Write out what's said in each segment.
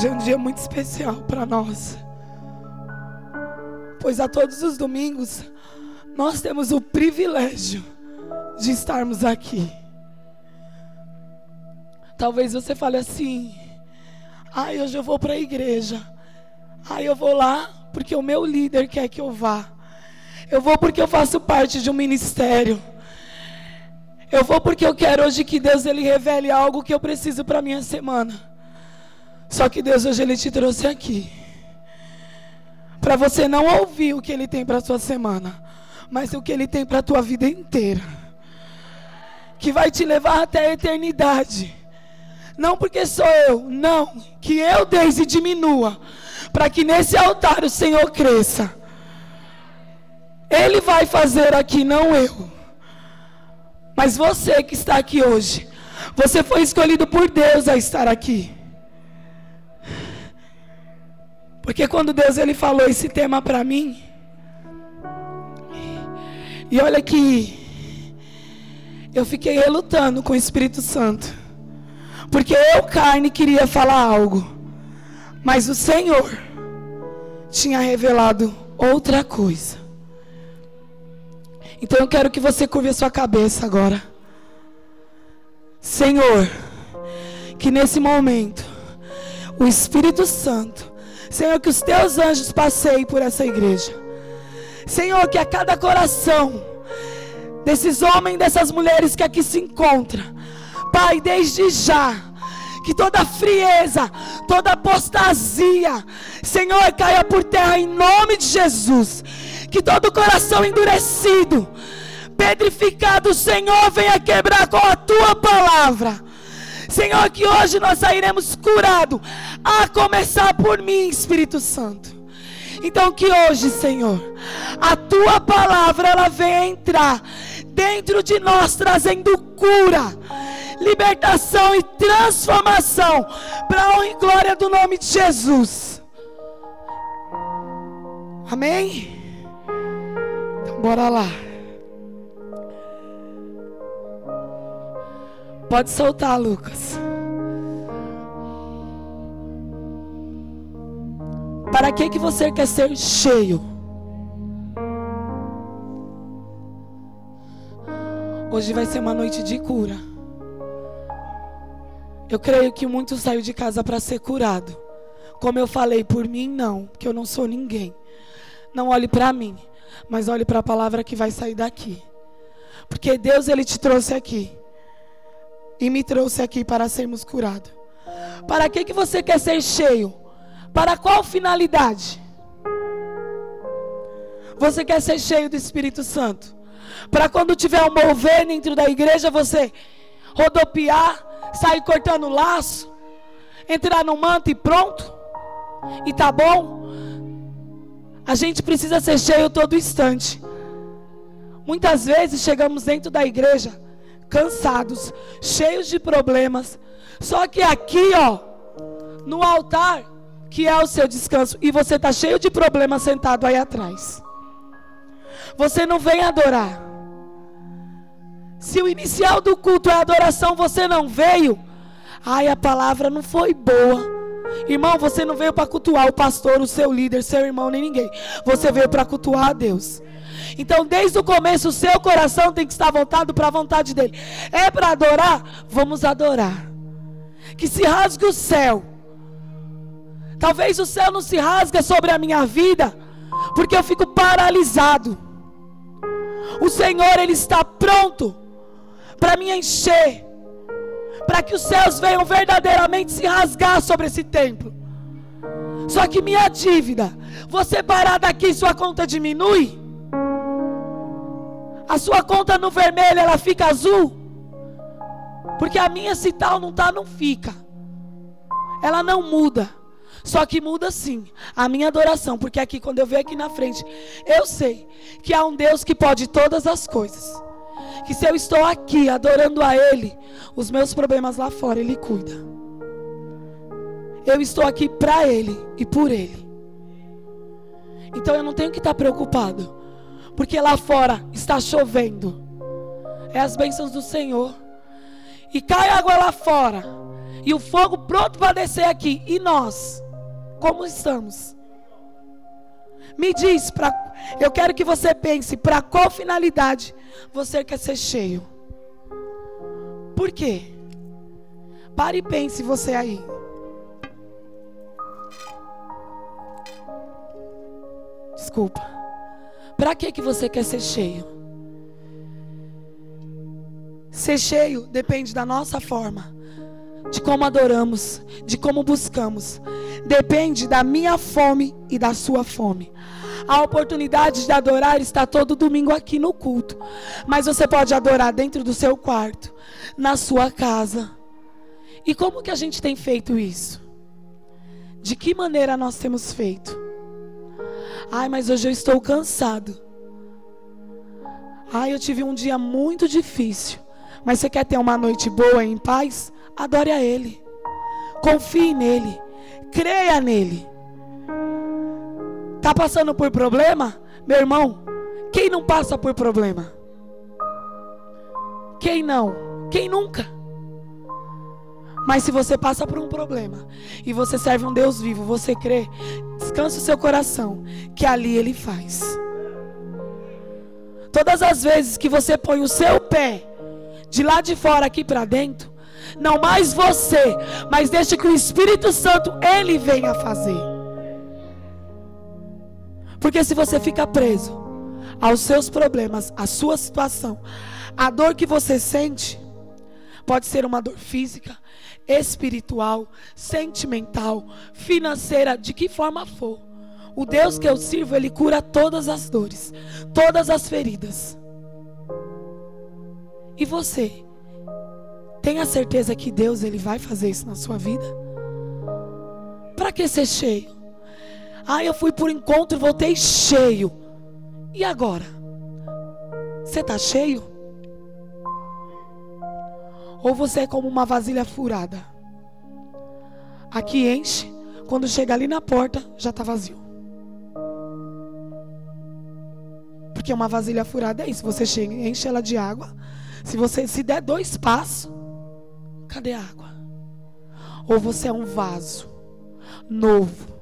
hoje é um dia muito especial para nós. Pois a todos os domingos nós temos o privilégio de estarmos aqui. Talvez você fale assim: "Ai, hoje eu vou para a igreja. Ai, eu vou lá porque o meu líder quer que eu vá. Eu vou porque eu faço parte de um ministério. Eu vou porque eu quero hoje que Deus ele revele algo que eu preciso para minha semana. Só que Deus hoje ele te trouxe aqui para você não ouvir o que ele tem para sua semana, mas o que ele tem para tua vida inteira. Que vai te levar até a eternidade. Não porque sou eu, não, que eu desde diminua, para que nesse altar o Senhor cresça. Ele vai fazer aqui, não eu. Mas você que está aqui hoje, você foi escolhido por Deus a estar aqui. Porque quando Deus ele falou esse tema para mim, e olha que eu fiquei relutando com o Espírito Santo. Porque eu, carne, queria falar algo. Mas o Senhor tinha revelado outra coisa. Então eu quero que você curve a sua cabeça agora. Senhor, que nesse momento o Espírito Santo, Senhor, que os teus anjos passeiem por essa igreja. Senhor, que a cada coração desses homens, dessas mulheres que aqui se encontram, Pai, desde já, que toda frieza, toda apostasia, Senhor, caia por terra em nome de Jesus. Que todo coração endurecido, pedrificado, Senhor, venha quebrar com a tua palavra. Senhor, que hoje nós sairemos curados, a começar por mim, Espírito Santo. Então que hoje, Senhor, a tua palavra ela venha entrar dentro de nós, trazendo cura, libertação e transformação para a honra e glória do nome de Jesus. Amém? Então bora lá. Pode soltar, Lucas. Para que que você quer ser cheio? Hoje vai ser uma noite de cura. Eu creio que muitos saíram de casa para ser curado. Como eu falei, por mim não, porque eu não sou ninguém. Não olhe para mim, mas olhe para a palavra que vai sair daqui. Porque Deus ele te trouxe aqui e me trouxe aqui para sermos curados. Para que que você quer ser cheio? Para qual finalidade? Você quer ser cheio do Espírito Santo? Para quando tiver um mover dentro da igreja, você rodopiar, sair cortando laço, entrar no manto e pronto? E tá bom? A gente precisa ser cheio todo instante. Muitas vezes chegamos dentro da igreja cansados, cheios de problemas. Só que aqui, ó, no altar, que é o seu descanso, e você está cheio de problemas sentado aí atrás. Você não vem adorar. Se o inicial do culto é adoração, você não veio. Ai, a palavra não foi boa. Irmão, você não veio para cultuar o pastor, o seu líder, seu irmão, nem ninguém. Você veio para cultuar a Deus. Então, desde o começo, o seu coração tem que estar voltado para a vontade dele. É para adorar? Vamos adorar. Que se rasgue o céu. Talvez o céu não se rasgue sobre a minha vida, porque eu fico paralisado. O Senhor, Ele está pronto para me encher, para que os céus venham verdadeiramente se rasgar sobre esse templo. Só que minha dívida, você parar daqui, sua conta diminui. A sua conta no vermelho, ela fica azul. Porque a minha, se tal não tá, não fica. Ela não muda. Só que muda sim a minha adoração, porque aqui quando eu venho aqui na frente, eu sei que há um Deus que pode todas as coisas. Que se eu estou aqui adorando a Ele, os meus problemas lá fora Ele cuida. Eu estou aqui para Ele e por Ele. Então eu não tenho que estar preocupado, porque lá fora está chovendo. É as bênçãos do Senhor. E cai água lá fora. E o fogo pronto para descer aqui. E nós? Como estamos? Me diz, pra, eu quero que você pense para qual finalidade você quer ser cheio. Por quê? Pare e pense você aí. Desculpa. Para que que você quer ser cheio? Ser cheio depende da nossa forma, de como adoramos, de como buscamos. Depende da minha fome e da sua fome. A oportunidade de adorar está todo domingo aqui no culto. Mas você pode adorar dentro do seu quarto, na sua casa. E como que a gente tem feito isso? De que maneira nós temos feito? Ai, mas hoje eu estou cansado. Ai, eu tive um dia muito difícil. Mas você quer ter uma noite boa em paz? Adore a Ele. Confie nele. Creia nele. Tá passando por problema? Meu irmão, quem não passa por problema? Quem não? Quem nunca? Mas se você passa por um problema e você serve um Deus vivo, você crê, descanse o seu coração, que ali Ele faz. Todas as vezes que você põe o seu pé de lá de fora aqui para dentro, não mais você, mas deixe que o Espírito Santo ele venha fazer. Porque se você fica preso aos seus problemas, à sua situação, a dor que você sente pode ser uma dor física, espiritual, sentimental, financeira, de que forma for. O Deus que eu sirvo, ele cura todas as dores, todas as feridas. E você? Tenha certeza que Deus ele vai fazer isso na sua vida? Para que ser cheio? Ah, eu fui por encontro e voltei cheio. E agora? Você está cheio? Ou você é como uma vasilha furada? Aqui enche, quando chega ali na porta, já está vazio. Porque uma vasilha furada é isso. Você chega, enche ela de água. Se você se der dois passos, cadê a água? Ou você é um vaso novo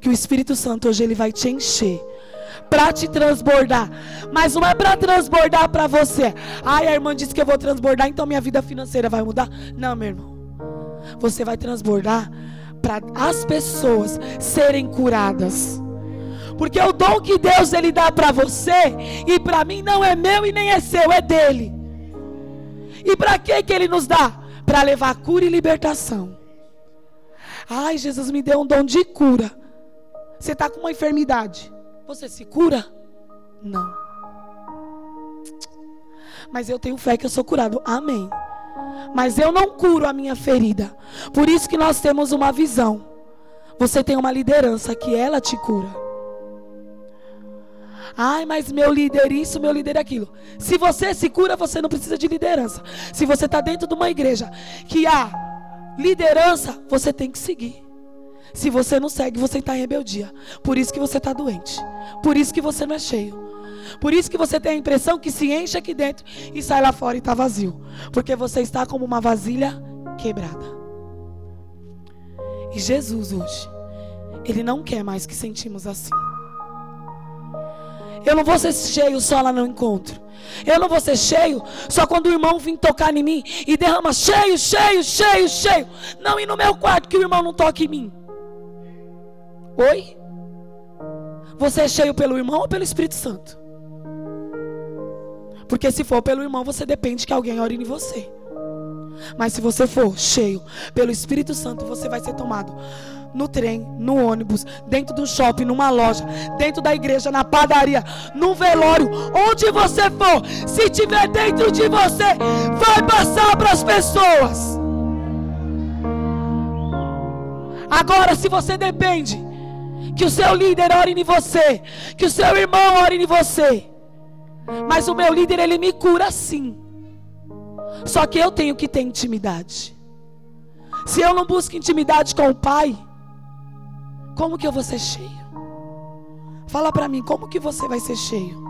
que o Espírito Santo hoje ele vai te encher para te transbordar. Mas não é para transbordar para você. Ai, a irmã disse que eu vou transbordar, então minha vida financeira vai mudar. Não, meu irmão. Você vai transbordar para as pessoas serem curadas. Porque o dom que Deus ele dá para você e para mim não é meu e nem é seu, é dele. E para que que ele nos dá? Para levar cura e libertação. Ai, Jesus me deu um dom de cura. Você está com uma enfermidade. Você se cura? Não. Mas eu tenho fé que eu sou curado. Amém. Mas eu não curo a minha ferida. Por isso que nós temos uma visão. Você tem uma liderança que ela te cura. Ai, mas meu líder isso, meu líder aquilo. Se você se cura, você não precisa de liderança. Se você está dentro de uma igreja que há liderança, você tem que seguir. Se você não segue, você está em rebeldia. Por isso que você está doente. Por isso que você não é cheio. Por isso que você tem a impressão que se enche aqui dentro e sai lá fora e está vazio. Porque você está como uma vasilha quebrada. E Jesus hoje, Ele não quer mais que sentimos assim. Eu não vou ser cheio só lá no encontro. Eu não vou ser cheio só quando o irmão vir tocar em mim e derrama cheio, cheio, cheio, cheio. Não ir no meu quarto que o irmão não toque em mim. Oi? Você é cheio pelo irmão ou pelo Espírito Santo? Porque se for pelo irmão, você depende que alguém ore em você. Mas se você for cheio pelo Espírito Santo, você vai ser tomado no trem, no ônibus, dentro do shopping, numa loja, dentro da igreja, na padaria, no velório, onde você for, se tiver dentro de você, vai passar para as pessoas. Agora, se você depende que o seu líder ore em você. Que o seu irmão ore em você. Mas o meu líder, ele me cura sim. Só que eu tenho que ter intimidade. Se eu não busco intimidade com o Pai, como que eu vou ser cheio? Fala para mim, como que você vai ser cheio?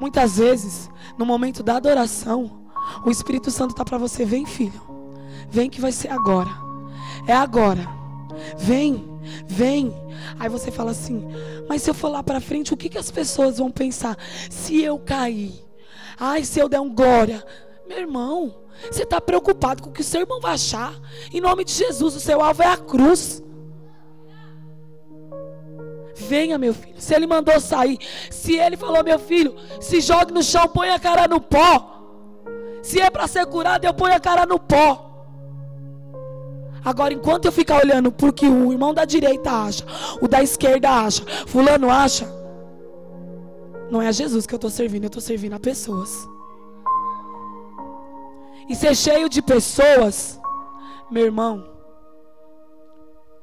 Muitas vezes, no momento da adoração, O Espírito Santo está para você. Vem, filho. Vem que vai ser agora. É agora. Vem, vem. Aí você fala assim: Mas se eu for lá para frente, o que, que as pessoas vão pensar? Se eu cair? Ai, se eu der um glória. Meu irmão, você está preocupado com o que o seu irmão vai achar? Em nome de Jesus, o seu alvo é a cruz. Venha, meu filho. Se ele mandou sair, se ele falou, meu filho, se jogue no chão, põe a cara no pó. Se é para ser curado, eu ponho a cara no pó. Agora, enquanto eu ficar olhando porque o irmão da direita acha, o da esquerda acha, fulano acha, não é a Jesus que eu estou servindo, eu estou servindo a pessoas. E ser cheio de pessoas, meu irmão,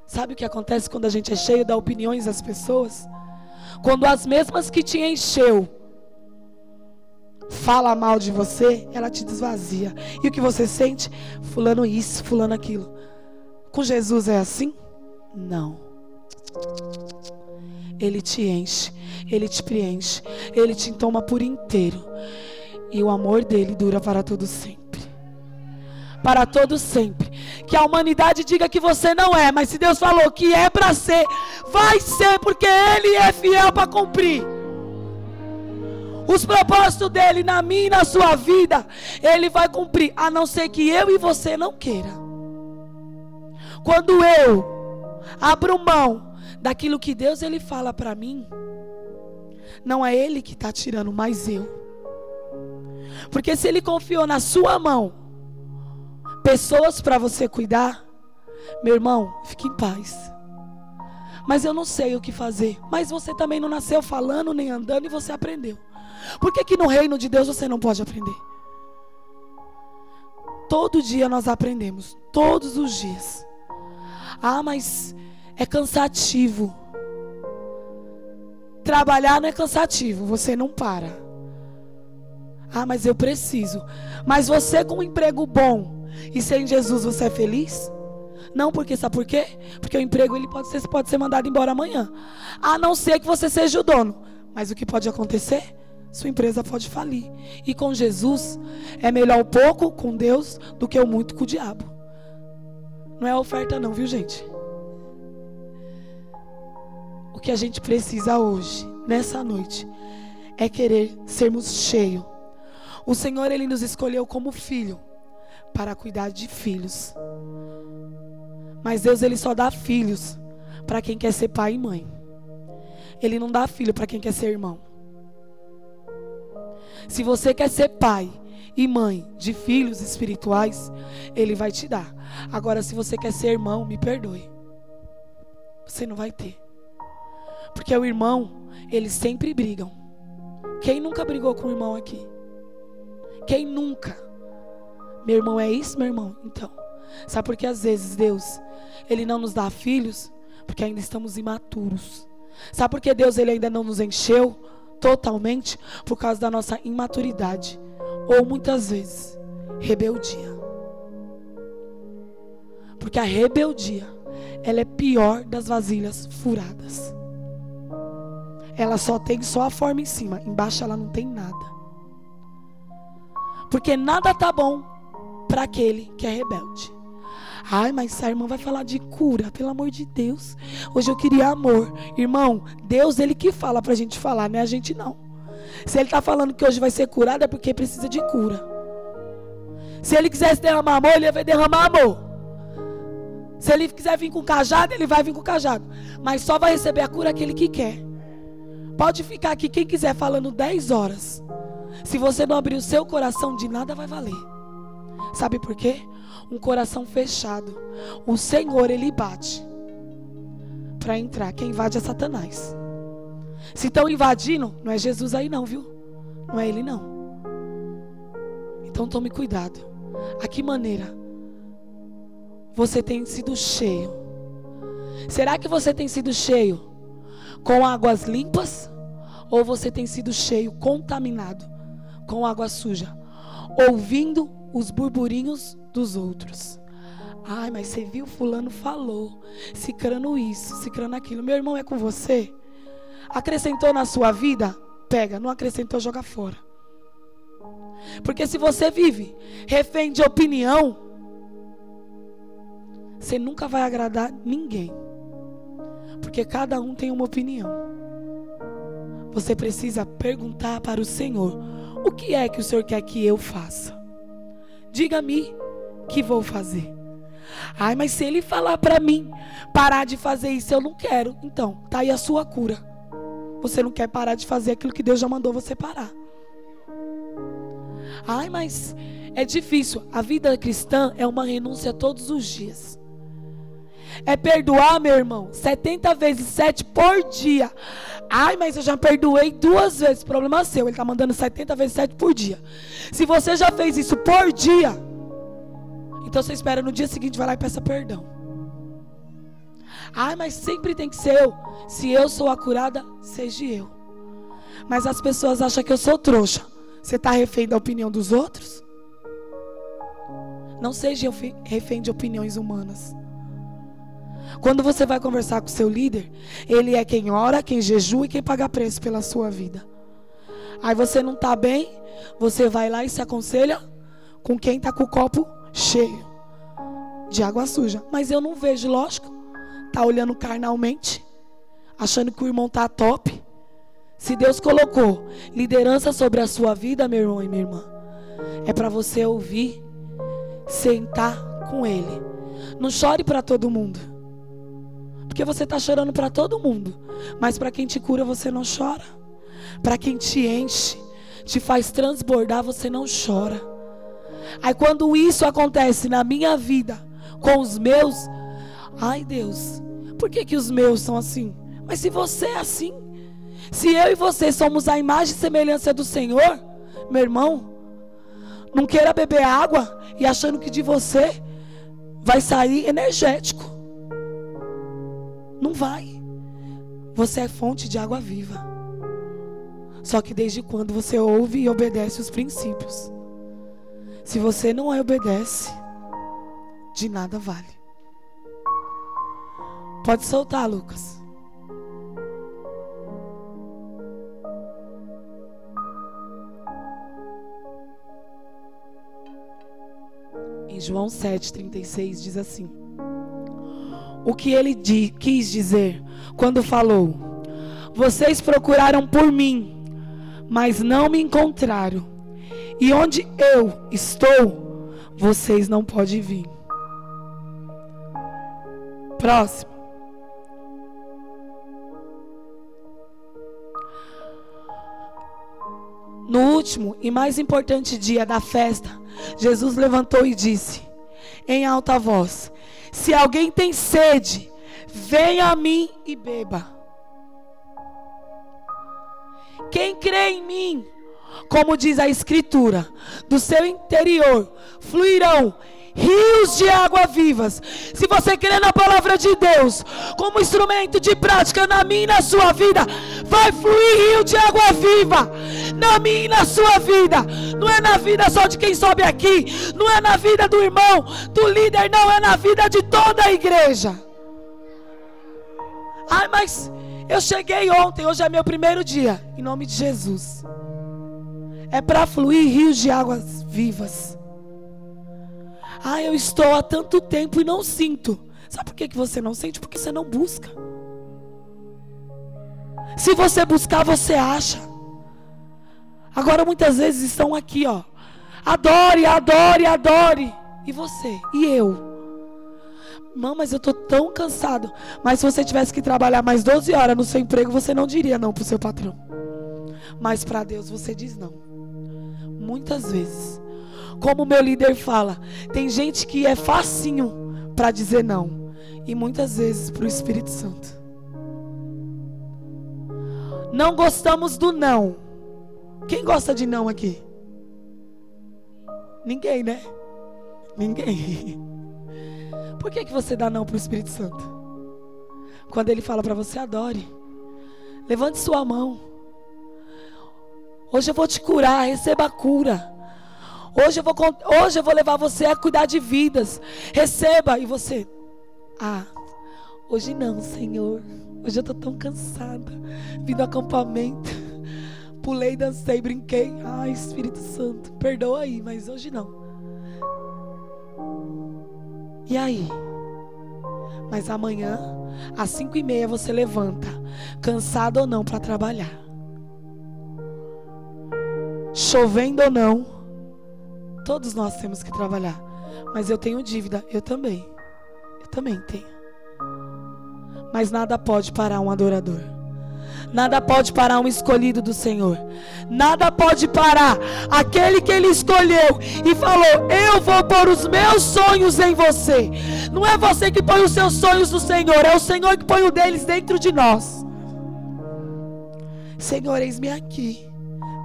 sabe o que acontece quando a gente é cheio das opiniões das pessoas? Quando as mesmas que te encheu fala mal de você, ela te desvazia. E o que você sente? Fulano isso, fulano aquilo. Com Jesus é assim? Não. Ele te enche, ele te preenche, ele te toma por inteiro. E o amor dele dura para todo sempre. Para todo sempre. Que a humanidade diga que você não é, mas se Deus falou que é para ser, vai ser, porque ele é fiel para cumprir. Os propósitos dele na minha e na sua vida, ele vai cumprir, a não ser que eu e você não queira. Quando eu abro mão daquilo que Deus ele fala para mim, não é ele que está tirando, mas eu. Porque se ele confiou na sua mão pessoas para você cuidar, meu irmão, fique em paz. Mas eu não sei o que fazer. Mas você também não nasceu falando nem andando e você aprendeu. Por que, que no reino de Deus você não pode aprender? Todo dia nós aprendemos. Todos os dias. Ah, mas é cansativo. Trabalhar não é cansativo, você não para. Ah, mas eu preciso. Mas você com um emprego bom e sem Jesus você é feliz? Não, porque sabe por quê? Porque o emprego ele pode ser, pode ser mandado embora amanhã. A não ser que você seja o dono. Mas o que pode acontecer? Sua empresa pode falir. E com Jesus é melhor o pouco com Deus do que o muito com o diabo. Não é oferta não, viu, gente? O que a gente precisa hoje, nessa noite, é querer sermos cheios. O Senhor ele nos escolheu como filho para cuidar de filhos. Mas Deus ele só dá filhos para quem quer ser pai e mãe. Ele não dá filho para quem quer ser irmão. Se você quer ser pai e mãe de filhos espirituais, Ele vai te dar. Agora, se você quer ser irmão, me perdoe. Você não vai ter. Porque o irmão, eles sempre brigam. Quem nunca brigou com o irmão aqui? Quem nunca? Meu irmão é isso, meu irmão? Então, sabe por que às vezes Deus, Ele não nos dá filhos? Porque ainda estamos imaturos. Sabe por que Deus ele ainda não nos encheu? totalmente por causa da nossa imaturidade ou muitas vezes rebeldia. Porque a rebeldia, ela é pior das vasilhas furadas. Ela só tem só a forma em cima, embaixo ela não tem nada. Porque nada tá bom para aquele que é rebelde. Ai, mas a irmã vai falar de cura, pelo amor de Deus. Hoje eu queria amor. Irmão, Deus, ele que fala pra gente falar, não é a gente não. Se ele está falando que hoje vai ser curado, é porque precisa de cura. Se ele quisesse derramar amor, ele vai derramar amor. Se ele quiser vir com cajado, ele vai vir com cajado. Mas só vai receber a cura aquele que quer. Pode ficar aqui quem quiser falando 10 horas. Se você não abrir o seu coração, de nada vai valer. Sabe por quê? um coração fechado, o Senhor ele bate para entrar. Quem invade é Satanás. Se estão invadindo, não é Jesus aí não, viu? Não é ele não. Então tome cuidado. A que maneira você tem sido cheio? Será que você tem sido cheio com águas limpas ou você tem sido cheio contaminado com água suja, ouvindo os burburinhos dos outros. Ai, mas você viu, fulano falou, cicrano isso, cicrano aquilo. Meu irmão é com você? Acrescentou na sua vida? Pega, não acrescentou, joga fora. Porque se você vive refém de opinião, você nunca vai agradar ninguém. Porque cada um tem uma opinião. Você precisa perguntar para o Senhor: o que é que o Senhor quer que eu faça? Diga-me que vou fazer. Ai, mas se ele falar para mim parar de fazer isso, eu não quero. Então, tá aí a sua cura. Você não quer parar de fazer aquilo que Deus já mandou você parar. Ai, mas é difícil. A vida cristã é uma renúncia todos os dias. É perdoar, meu irmão, 70 vezes 7 por dia. Ai, mas eu já perdoei duas vezes. Problema seu. Ele está mandando 70 vezes 7 por dia. Se você já fez isso por dia, então você espera no dia seguinte, vai lá e peça perdão. Ai, mas sempre tem que ser eu. Se eu sou a curada, seja eu. Mas as pessoas acham que eu sou trouxa. Você está refém da opinião dos outros? Não seja refém de opiniões humanas. Quando você vai conversar com seu líder, ele é quem ora, quem jejua e quem paga preço pela sua vida. Aí você não está bem, você vai lá e se aconselha com quem está com o copo cheio de água suja. Mas eu não vejo, lógico. Tá olhando carnalmente, achando que o irmão tá top. Se Deus colocou liderança sobre a sua vida, meu irmão e minha irmã, é para você ouvir, sentar com Ele. Não chore para todo mundo, porque você está chorando para todo mundo, mas para quem te cura você não chora. Para quem te enche, te faz transbordar, você não chora. Aí quando isso acontece na minha vida, com os meus, ai Deus, por que, que os meus são assim? Mas se você é assim, se eu e você somos a imagem e semelhança do Senhor, meu irmão, não queira beber água e achando que de você vai sair energético. Não vai. Você é fonte de água viva. Só que desde quando você ouve e obedece os princípios. Se você não obedece, de nada vale. Pode soltar, Lucas. João 7,36 diz assim: O que ele di quis dizer quando falou: Vocês procuraram por mim, mas não me encontraram, e onde eu estou, vocês não podem vir. Próximo. No último e mais importante dia da festa, Jesus levantou e disse, em alta voz: Se alguém tem sede, venha a mim e beba. Quem crê em mim, como diz a Escritura, do seu interior fluirão rios de água vivas. Se você crê na palavra de Deus, como instrumento de prática na minha e na sua vida, vai fluir rio de água viva na minha e na sua vida. Não é na vida só de quem sobe aqui, não é na vida do irmão, do líder, não é na vida de toda a igreja. Ai, mas eu cheguei ontem, hoje é meu primeiro dia, em nome de Jesus. É para fluir rios de águas vivas. Ah, eu estou há tanto tempo e não sinto. Sabe por que, que você não sente? Porque você não busca. Se você buscar, você acha. Agora muitas vezes estão aqui, ó. Adore, adore, adore. E você? E eu? Não, mas eu tô tão cansado. Mas se você tivesse que trabalhar mais 12 horas no seu emprego, você não diria não pro seu patrão. Mas para Deus você diz não. Muitas vezes. Como o meu líder fala, tem gente que é facinho para dizer não. E muitas vezes para o Espírito Santo. Não gostamos do não. Quem gosta de não aqui? Ninguém, né? Ninguém. Por que, que você dá não para o Espírito Santo? Quando ele fala para você, adore. Levante sua mão. Hoje eu vou te curar, receba a cura. Hoje eu vou, hoje eu vou levar você a cuidar de vidas. Receba. E você, ah, hoje não, Senhor. Hoje eu estou tão cansada. Vim do acampamento. Pulei, dancei, brinquei. Ai, Espírito Santo, perdoa aí, mas hoje não. E aí? Mas amanhã, às cinco e meia, você levanta, cansado ou não, para trabalhar. Chovendo ou não, todos nós temos que trabalhar. Mas eu tenho dívida, eu também. Eu também tenho. Mas nada pode parar um adorador. Nada pode parar um escolhido do Senhor. Nada pode parar aquele que ele escolheu e falou: Eu vou pôr os meus sonhos em você. Não é você que põe os seus sonhos no Senhor, é o Senhor que põe o deles dentro de nós. Senhor, eis-me aqui.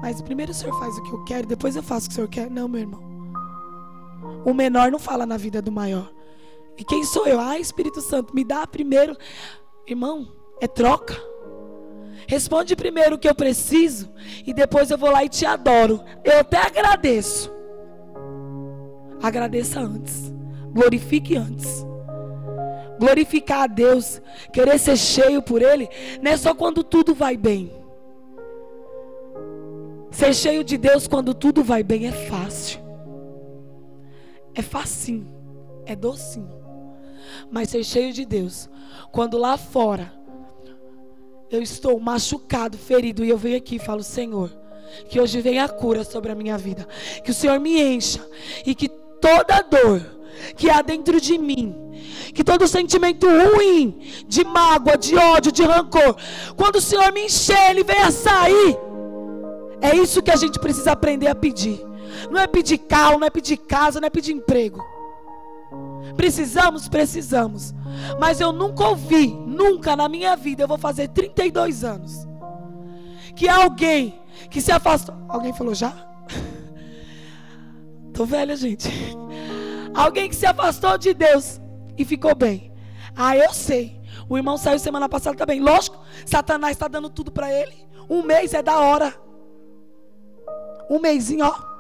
Mas primeiro o Senhor faz o que eu quero, depois eu faço o que o Senhor quer. Não, meu irmão. O menor não fala na vida do maior. E quem sou eu? Ah, Espírito Santo, me dá primeiro. Irmão, é troca. Responde primeiro o que eu preciso e depois eu vou lá e te adoro. Eu até agradeço. Agradeça antes. Glorifique antes. Glorificar a Deus, querer ser cheio por Ele, não é só quando tudo vai bem. Ser cheio de Deus quando tudo vai bem é fácil. É facinho. É docinho. Mas ser cheio de Deus, quando lá fora eu estou machucado, ferido, e eu venho aqui e falo, Senhor, que hoje venha a cura sobre a minha vida. Que o Senhor me encha e que toda dor que há dentro de mim, que todo sentimento ruim, de mágoa, de ódio, de rancor, quando o Senhor me encher, ele venha sair. É isso que a gente precisa aprender a pedir. Não é pedir carro, não é pedir casa, não é pedir emprego. Precisamos, precisamos. Mas eu nunca ouvi, nunca na minha vida, eu vou fazer 32 anos, que alguém que se afastou. Alguém falou já? Tô velha, gente. Alguém que se afastou de Deus e ficou bem. Ah, eu sei. O irmão saiu semana passada também. Lógico, Satanás está dando tudo para ele. Um mês é da hora. Um mêsinho, ó.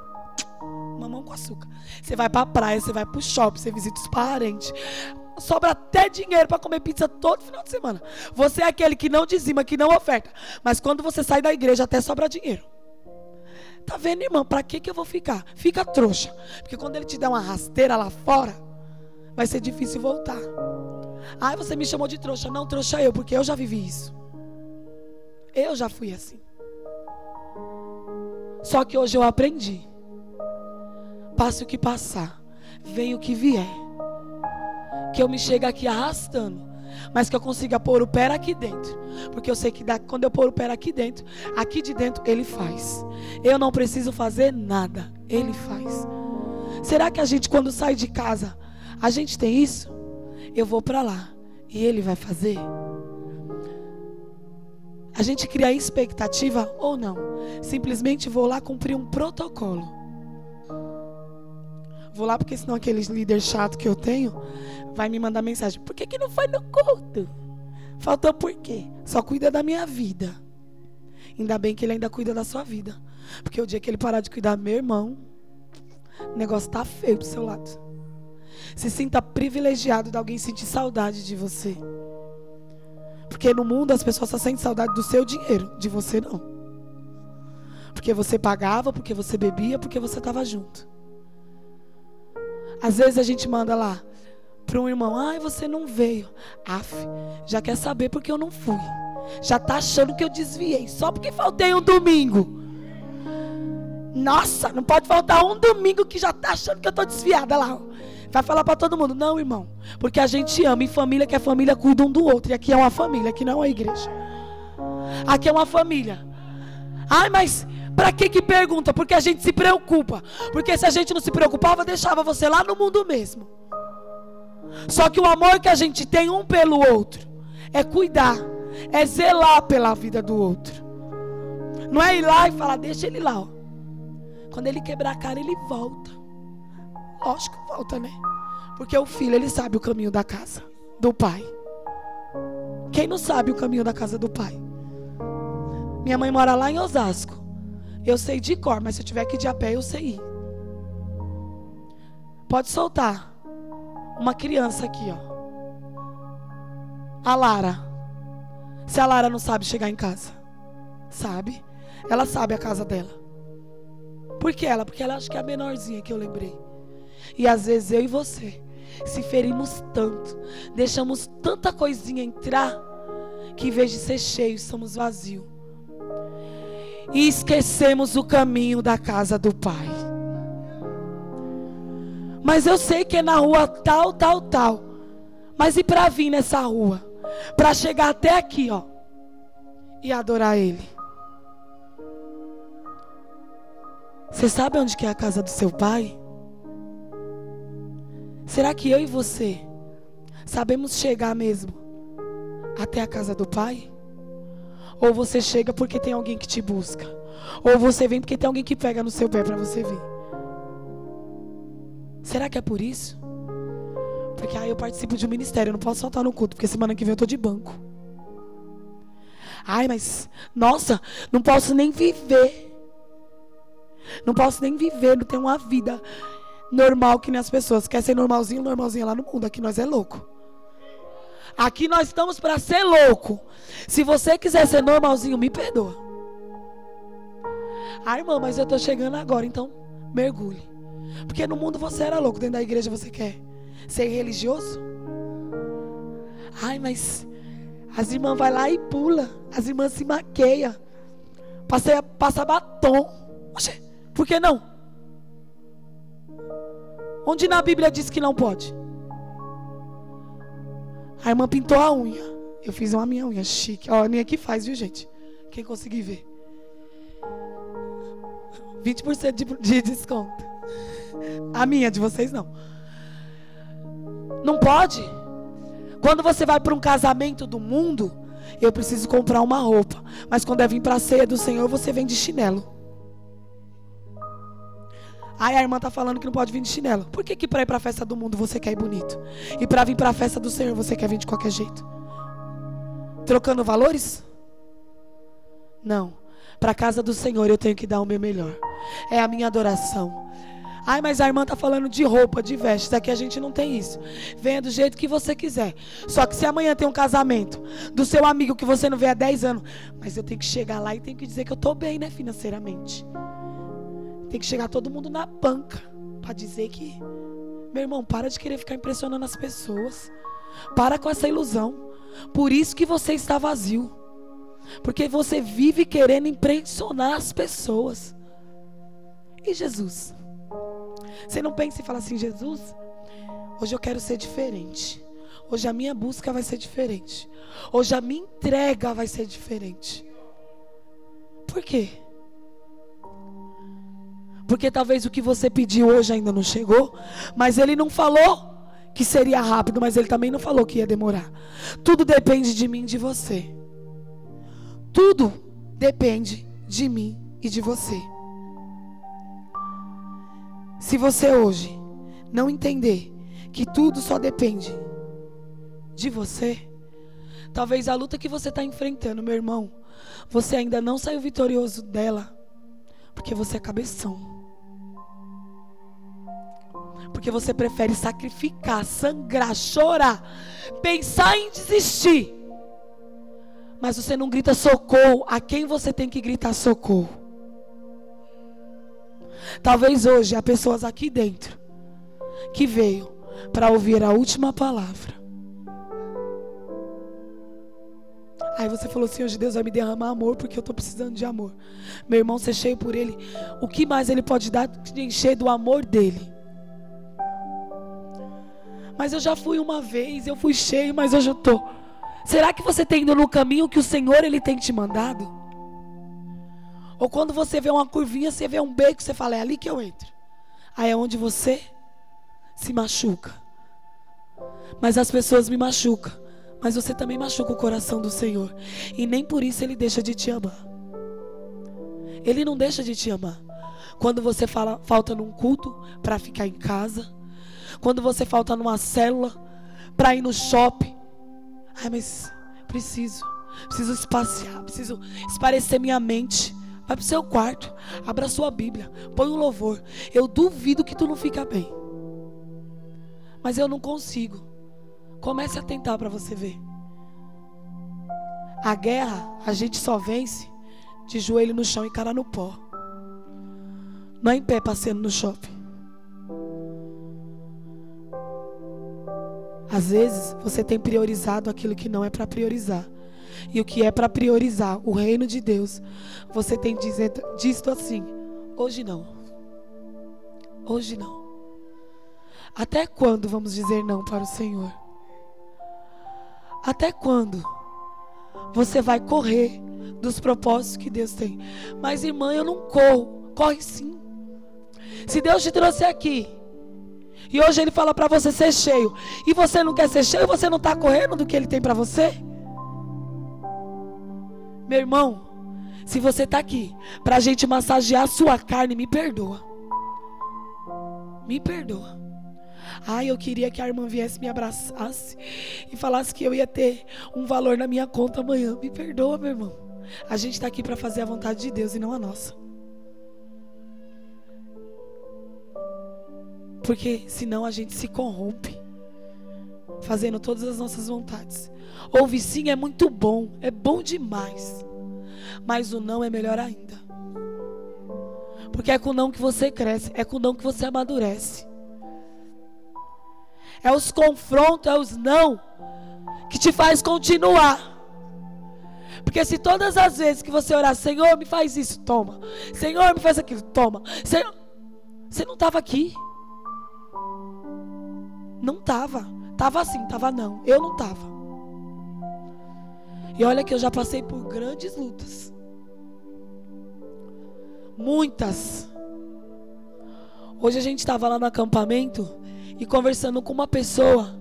Mamão com açúcar. Você vai para a praia, você vai para o shopping, você visita os parentes sobra até dinheiro para comer pizza todo final de semana. Você é aquele que não dizima, que não oferta. Mas quando você sai da igreja, até sobra dinheiro. Tá vendo, irmão? Para que, que eu vou ficar? Fica trouxa. Porque quando ele te der uma rasteira lá fora, vai ser difícil voltar. Ai, você me chamou de trouxa. Não, trouxa eu, porque eu já vivi isso. Eu já fui assim. Só que hoje eu aprendi. Passe o que passar, venha o que vier que eu me chegue aqui arrastando, mas que eu consiga pôr o pé aqui dentro, porque eu sei que quando eu pôr o pé aqui dentro, aqui de dentro Ele faz. Eu não preciso fazer nada, Ele faz. Será que a gente, quando sai de casa, a gente tem isso? Eu vou para lá e Ele vai fazer? A gente cria expectativa ou não? Simplesmente vou lá cumprir um protocolo. Vou lá porque senão aquele líder chato que eu tenho vai me mandar mensagem. Por que, que não foi no culto? Faltou por quê? Só cuida da minha vida. Ainda bem que ele ainda cuida da sua vida. Porque o dia que ele parar de cuidar, meu irmão, o negócio tá feio pro seu lado. Se sinta privilegiado de alguém sentir saudade de você. Porque no mundo as pessoas só sentem saudade do seu dinheiro, de você não. Porque você pagava, porque você bebia, porque você estava junto. Às vezes a gente manda lá para um irmão: ai, você não veio. Af, já quer saber porque eu não fui. Já tá achando que eu desviei, só porque faltei um domingo. Nossa, não pode faltar um domingo que já tá achando que eu tô desviada lá. Vai falar para todo mundo: não, irmão, porque a gente ama e família que é família cuida um do outro. E aqui é uma família, aqui não é uma igreja. Aqui é uma família. Ai, mas para que que pergunta? Porque a gente se preocupa. Porque se a gente não se preocupava, deixava você lá no mundo mesmo. Só que o amor que a gente tem um pelo outro é cuidar, é zelar pela vida do outro. Não é ir lá e falar, deixa ele lá. Ó. Quando ele quebrar a cara, ele volta. Lógico, volta, né? Porque o filho, ele sabe o caminho da casa do pai. Quem não sabe o caminho da casa do pai? Minha mãe mora lá em Osasco. Eu sei de cor, mas se eu tiver que ir de a pé, eu sei ir. Pode soltar. Uma criança aqui, ó. A Lara. Se a Lara não sabe chegar em casa, sabe? ela sabe a casa dela. Por que ela? Porque ela acha que é a menorzinha que eu lembrei. E às vezes eu e você se ferimos tanto, deixamos tanta coisinha entrar, que em vez de ser cheios, somos vazios. E esquecemos o caminho da casa do Pai. Mas eu sei que é na rua tal, tal, tal. Mas e para vir nessa rua? Para chegar até aqui, ó. E adorar Ele. Você sabe onde que é a casa do seu pai? Será que eu e você sabemos chegar mesmo até a casa do pai? Ou você chega porque tem alguém que te busca? Ou você vem porque tem alguém que pega no seu pé para você vir? Será que é por isso? Porque aí eu participo de um ministério, eu não posso faltar no culto, porque semana que vem eu tô de banco. Ai, mas nossa, não posso nem viver. Não posso nem viver, não tenho uma vida normal que nem as pessoas. Quer ser normalzinho, normalzinho lá no mundo. Aqui nós é louco. Aqui nós estamos para ser louco. Se você quiser ser normalzinho, me perdoa. Ah, irmã, mas eu estou chegando agora, então mergulhe. Porque no mundo você era louco, dentro da igreja você quer ser religioso? Ai, mas as irmãs vai lá e pula, as irmãs se maqueiam, passa, passa batom. Oxe, por que não? Onde na Bíblia diz que não pode? A irmã pintou a unha. Eu fiz uma minha unha chique. Ó, a minha que faz, viu, gente? Quem conseguir ver. 20% de, de desconto. A minha, de vocês não. Não pode. Quando você vai para um casamento do mundo, eu preciso comprar uma roupa. Mas quando é vir para a ceia do Senhor, você vem de chinelo. Aí a irmã tá falando que não pode vir de chinelo. Por que, que para ir para a festa do mundo você quer ir bonito? E para vir para a festa do Senhor você quer vir de qualquer jeito? Trocando valores? Não. Para casa do Senhor eu tenho que dar o meu melhor. É a minha adoração. Ai, mas a irmã tá falando de roupa, de vestes. Aqui a gente não tem isso. Venha do jeito que você quiser. Só que se amanhã tem um casamento do seu amigo que você não vê há 10 anos, mas eu tenho que chegar lá e tenho que dizer que eu tô bem, né, financeiramente. Tem que chegar todo mundo na banca para dizer que, meu irmão, para de querer ficar impressionando as pessoas. Para com essa ilusão. Por isso que você está vazio. Porque você vive querendo impressionar as pessoas. E Jesus? Você não pensa e fala assim, Jesus, hoje eu quero ser diferente. Hoje a minha busca vai ser diferente. Hoje a minha entrega vai ser diferente. Por quê? Porque talvez o que você pediu hoje ainda não chegou, mas ele não falou que seria rápido, mas ele também não falou que ia demorar. Tudo depende de mim e de você. Tudo depende de mim e de você. Se você hoje não entender que tudo só depende de você, talvez a luta que você está enfrentando, meu irmão, você ainda não saiu vitorioso dela, porque você é cabeção. Porque você prefere sacrificar, sangrar, chorar, pensar em desistir. Mas você não grita socorro a quem você tem que gritar socorro. Talvez hoje há pessoas aqui dentro que veio para ouvir a última palavra. Aí você falou assim: hoje Deus vai me derramar amor porque eu estou precisando de amor. Meu irmão, ser cheio por Ele. O que mais Ele pode dar? Encher do amor dele. Mas eu já fui uma vez, eu fui cheio, mas hoje eu estou. Será que você está indo no caminho que o Senhor Ele tem te mandado? Ou quando você vê uma curvinha, você vê um beco, você fala, é ali que eu entro. Aí é onde você se machuca. Mas as pessoas me machucam. Mas você também machuca o coração do Senhor. E nem por isso Ele deixa de te amar. Ele não deixa de te amar. Quando você fala, falta num culto para ficar em casa. Quando você falta numa célula para ir no shopping. Ai, mas preciso. Preciso espaciar. Preciso esparecer minha mente. Vai pro seu quarto, abra sua Bíblia, põe um louvor. Eu duvido que tu não fica bem. Mas eu não consigo. Comece a tentar para você ver. A guerra a gente só vence de joelho no chão e cara no pó. Não é em pé passeando no shopping. Às vezes você tem priorizado aquilo que não é para priorizar. E o que é para priorizar, o reino de Deus, você tem dizendo, dito assim: hoje não. Hoje não. Até quando vamos dizer não para o Senhor? Até quando você vai correr dos propósitos que Deus tem? Mas irmã, eu não corro. Corre sim. Se Deus te trouxe aqui e hoje Ele fala para você ser cheio e você não quer ser cheio, você não está correndo do que Ele tem para você? Meu irmão, se você está aqui para a gente massagear a sua carne, me perdoa. Me perdoa. Ai, eu queria que a irmã viesse me abraçasse e falasse que eu ia ter um valor na minha conta amanhã. Me perdoa, meu irmão. A gente está aqui para fazer a vontade de Deus e não a nossa. Porque senão a gente se corrompe, fazendo todas as nossas vontades. Ouvir sim é muito bom, é bom demais. Mas o não é melhor ainda. Porque é com o não que você cresce, é com o não que você amadurece. É os confrontos, é os não que te faz continuar. Porque se todas as vezes que você orar, Senhor, me faz isso, toma. Senhor, me faz aquilo, toma. Senhor, você não estava aqui. Não estava. Estava assim, estava não. Eu não estava. E olha que eu já passei por grandes lutas. Muitas. Hoje a gente estava lá no acampamento e conversando com uma pessoa.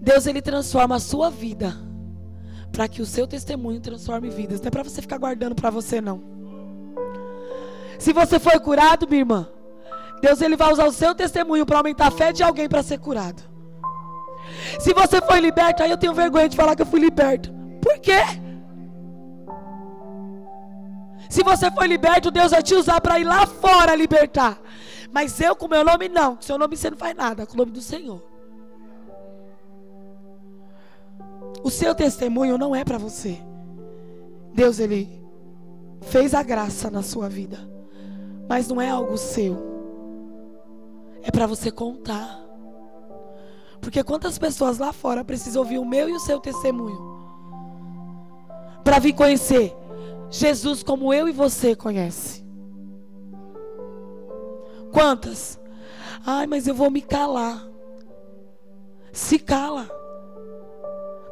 Deus ele transforma a sua vida para que o seu testemunho transforme vidas. Não é para você ficar guardando para você não. Se você foi curado, minha irmã, Deus ele vai usar o seu testemunho para aumentar a fé de alguém para ser curado. Se você foi liberto, aí eu tenho vergonha de falar que eu fui liberto. Por quê? Se você foi liberto, Deus vai te usar para ir lá fora libertar. Mas eu com meu nome não. Com seu nome você não faz nada. Com o nome do Senhor. O seu testemunho não é para você. Deus, Ele fez a graça na sua vida. Mas não é algo seu. É para você contar. Porque quantas pessoas lá fora precisam ouvir o meu e o seu testemunho? Para vir conhecer Jesus como eu e você conhece. Quantas? Ai, mas eu vou me calar. Se cala.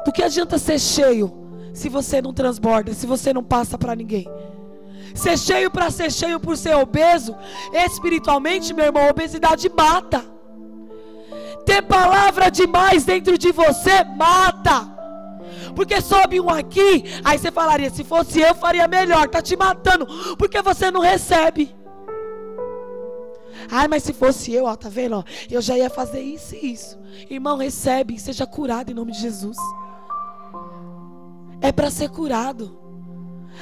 Do que adianta ser cheio se você não transborda, se você não passa para ninguém? Ser cheio para ser cheio por ser obeso, espiritualmente, meu irmão, obesidade mata. Ter palavra demais dentro de você mata. Porque sobe um aqui, aí você falaria: se fosse eu, faria melhor. Tá te matando, porque você não recebe. Ai, mas se fosse eu, ó, tá vendo? Ó, eu já ia fazer isso e isso. Irmão, recebe, seja curado em nome de Jesus. É para ser curado.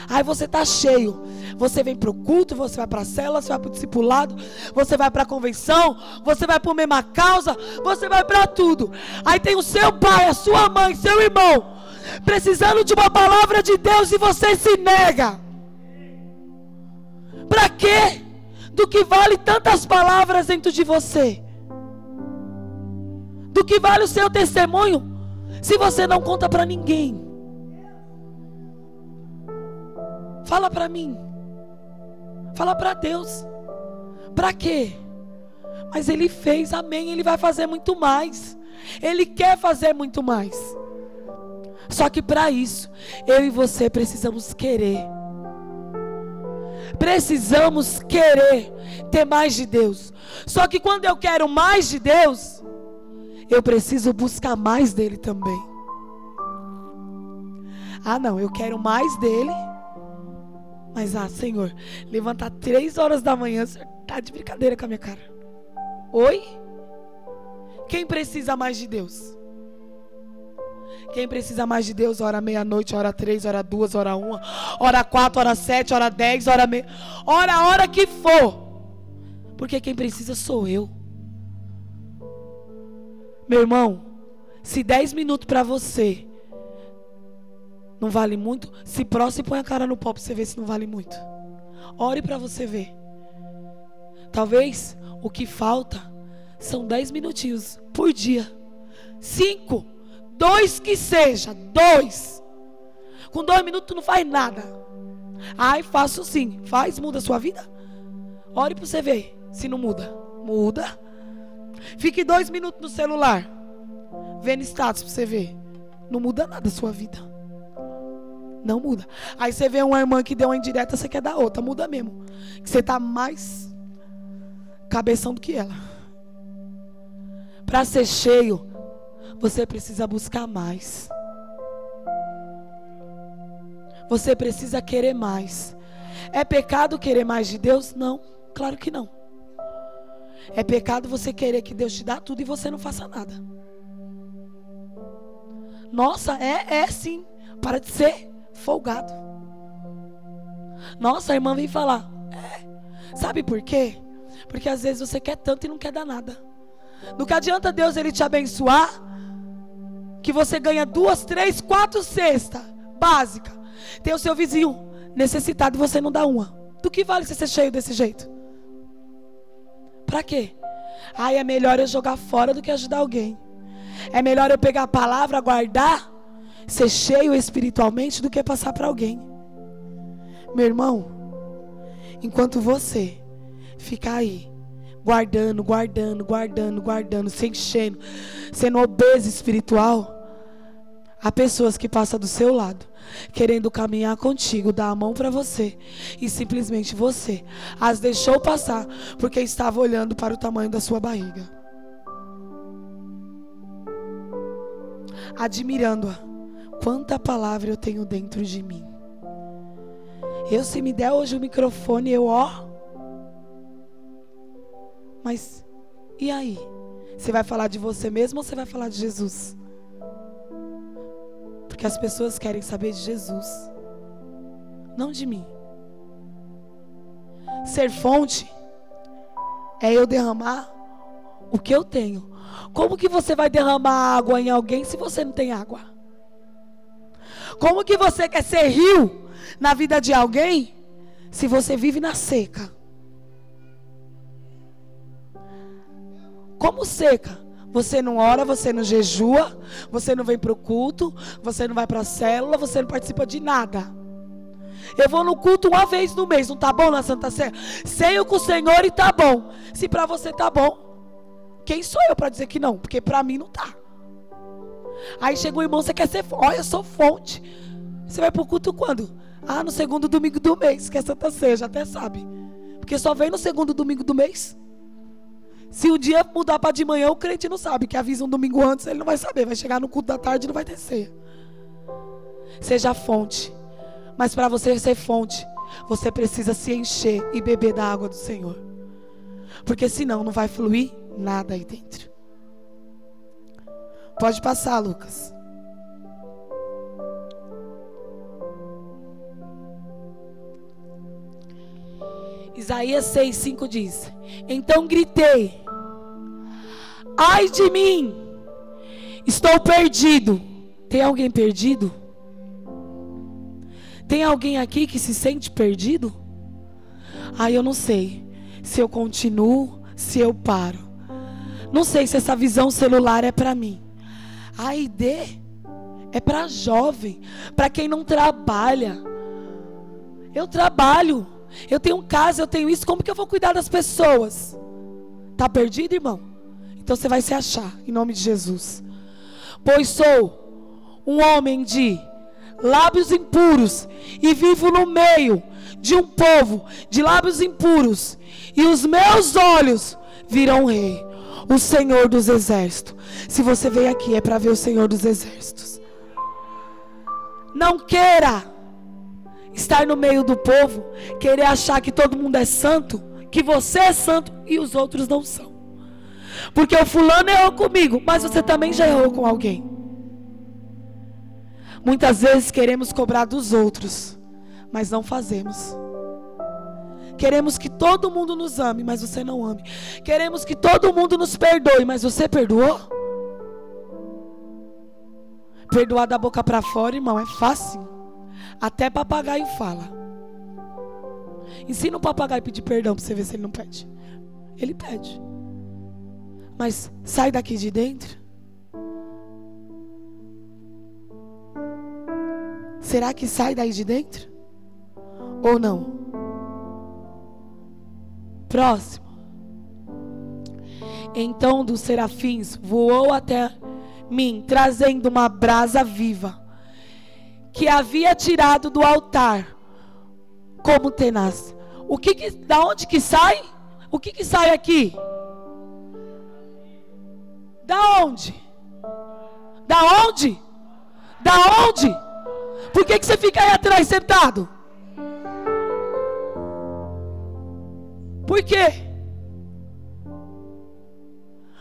Aí você tá cheio. Você vem para o culto, você vai para a cela, você vai para o discipulado, você vai para a convenção, você vai para a mesma causa, você vai para tudo. Aí tem o seu pai, a sua mãe, seu irmão, precisando de uma palavra de Deus e você se nega. Para quê? Do que vale tantas palavras dentro de você? Do que vale o seu testemunho se você não conta para ninguém? Fala para mim. Fala para Deus. Para quê? Mas ele fez, amém. Ele vai fazer muito mais. Ele quer fazer muito mais. Só que para isso, eu e você precisamos querer. Precisamos querer ter mais de Deus. Só que quando eu quero mais de Deus, eu preciso buscar mais dele também. Ah, não, eu quero mais dele mas, ah, Senhor, levantar três horas da manhã, Senhor, tá de brincadeira com a minha cara. Oi? Quem precisa mais de Deus? Quem precisa mais de Deus, hora meia-noite, hora três, hora duas, hora uma, hora quatro, hora sete, hora dez, hora meia. Hora a hora que for. Porque quem precisa sou eu. Meu irmão, se dez minutos para você Não vale muito? Se próximo, põe a cara no pó para você ver se não vale muito. Ore para você ver. Talvez o que falta são dez minutinhos por dia. Cinco. Dois que seja. Dois. Com dois minutos tu não faz nada. Ai, faço sim. Faz, muda a sua vida. Ore para você ver se não muda. Muda. Fique dois minutos no celular. Vendo status para você ver. Não muda nada a sua vida. Não muda. Aí você vê uma irmã que deu uma indireta, você quer dar outra. Muda mesmo. Que você tá mais cabeção do que ela. Para ser cheio, você precisa buscar mais. Você precisa querer mais. É pecado querer mais de Deus? Não, claro que não. É pecado você querer que Deus te dá tudo e você não faça nada. Nossa, é, é sim. Para de ser folgado. Nossa, a irmã vem falar. É. Sabe por quê? Porque às vezes você quer tanto e não quer dar nada. Não que adianta Deus ele te abençoar, que você ganha duas, três, quatro cestas básica. Tem o seu vizinho necessitado e você não dá uma. Do que vale você ser cheio desse jeito? Para quê? Ai, é melhor eu jogar fora do que ajudar alguém. É melhor eu pegar a palavra, guardar, ser cheio espiritualmente do que passar para alguém. Meu irmão, enquanto você ficar aí, guardando, guardando, guardando, guardando, se enchendo, sendo obeso espiritual, há pessoas que passam do seu lado, querendo caminhar contigo, dar a mão para você, e simplesmente você as deixou passar porque estava olhando para o tamanho da sua barriga. admirando-a. Quanta palavra eu tenho dentro de mim. Eu, se me der hoje o microfone, eu ó. Mas e aí? Você vai falar de você mesmo ou você vai falar de Jesus? Porque as pessoas querem saber de Jesus, não de mim. Ser fonte é eu derramar o que eu tenho como que você vai derramar água em alguém se você não tem água? Como que você quer ser rio na vida de alguém se você vive na seca? Como seca? Você não ora, você não jejua, você não vem para o culto, você não vai para a célula, você não participa de nada. Eu vou no culto uma vez no mês, não tá bom na Santa Sé? Ceio com o Senhor e tá bom. Se para você tá bom, quem sou eu para dizer que não? Porque para mim não tá. Aí chega o irmão, você quer ser Olha, eu sou fonte. Você vai pro culto quando? Ah, no segundo domingo do mês, que é Santa Ceia, já até sabe. Porque só vem no segundo domingo do mês. Se o dia mudar para de manhã, o crente não sabe, que avisa um domingo antes, ele não vai saber. Vai chegar no culto da tarde e não vai ter ceia. Seja fonte. Mas para você ser fonte, você precisa se encher e beber da água do Senhor. Porque senão não vai fluir nada aí dentro. Pode passar, Lucas. Isaías 6, 5 diz: Então gritei, ai de mim, estou perdido. Tem alguém perdido? Tem alguém aqui que se sente perdido? Ai, eu não sei se eu continuo, se eu paro. Não sei se essa visão celular é para mim. A ID é para jovem, para quem não trabalha. Eu trabalho, eu tenho casa, eu tenho isso, como que eu vou cuidar das pessoas? Tá perdido, irmão? Então você vai se achar, em nome de Jesus. Pois sou um homem de lábios impuros e vivo no meio de um povo de lábios impuros, e os meus olhos viram o rei o Senhor dos exércitos. Se você veio aqui é para ver o Senhor dos exércitos. Não queira estar no meio do povo, querer achar que todo mundo é santo, que você é santo e os outros não são. Porque o fulano errou comigo, mas você também já errou com alguém. Muitas vezes queremos cobrar dos outros, mas não fazemos. Queremos que todo mundo nos ame, mas você não ame. Queremos que todo mundo nos perdoe, mas você perdoou? Perdoar da boca para fora, irmão, é fácil. Até papagaio fala. Ensina o papagaio a pedir perdão para você ver se ele não pede. Ele pede. Mas sai daqui de dentro. Será que sai daí de dentro? Ou não? Próximo. Então dos serafins voou até mim, trazendo uma brasa viva, que havia tirado do altar, como tenaz. O que, que da onde que sai? O que que sai aqui? Da onde? Da onde? Da onde? Por que, que você fica aí atrás sentado? Por quê?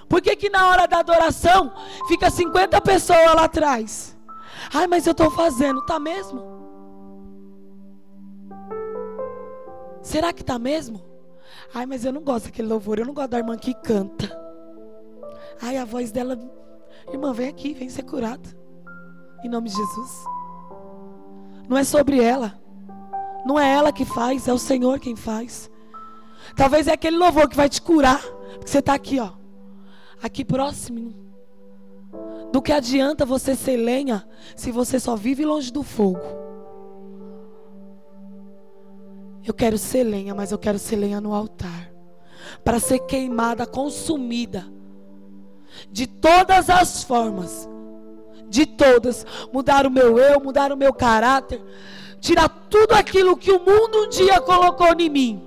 Por que, que na hora da adoração fica 50 pessoas lá atrás? Ai, mas eu estou fazendo, tá mesmo? Será que tá mesmo? Ai, mas eu não gosto daquele louvor, eu não gosto da irmã que canta. Ai, a voz dela, irmã, vem aqui, vem ser curada. Em nome de Jesus. Não é sobre ela. Não é ela que faz, é o Senhor quem faz. Talvez é aquele louvor que vai te curar. Porque você está aqui, ó. Aqui próximo. Do que adianta você ser lenha se você só vive longe do fogo? Eu quero ser lenha, mas eu quero ser lenha no altar. Para ser queimada, consumida. De todas as formas, de todas, mudar o meu eu, mudar o meu caráter, tirar tudo aquilo que o mundo um dia colocou em mim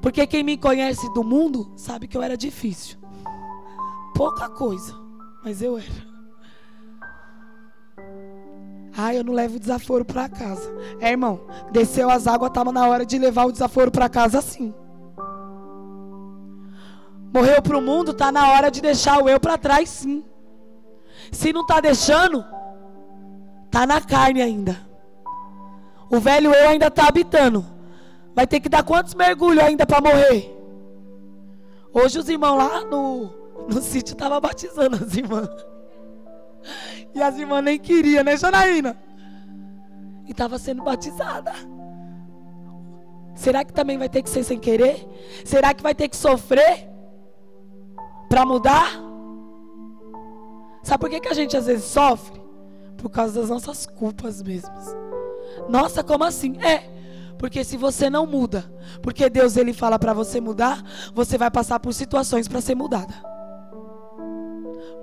porque quem me conhece do mundo sabe que eu era difícil. Pouca coisa, mas eu era. Ah, eu não levo o desaforo para casa. É, irmão, desceu as águas, estava na hora de levar o desaforo para casa sim. Morreu para o mundo, tá na hora de deixar o eu para trás sim. Se não tá deixando, tá na carne ainda. O velho eu ainda tá habitando. Vai ter que dar quantos mergulhos ainda para morrer? Hoje os irmãos lá no, no sítio estavam batizando as irmãs. E as irmãs nem queriam, né, Janaína? E estava sendo batizada. Será que também vai ter que ser sem querer? Será que vai ter que sofrer para mudar? Sabe por que, que a gente às vezes sofre? Por causa das nossas culpas mesmas. Nossa, como assim? É, porque se você não muda, porque Deus ele fala para você mudar, você vai passar por situações para ser mudada.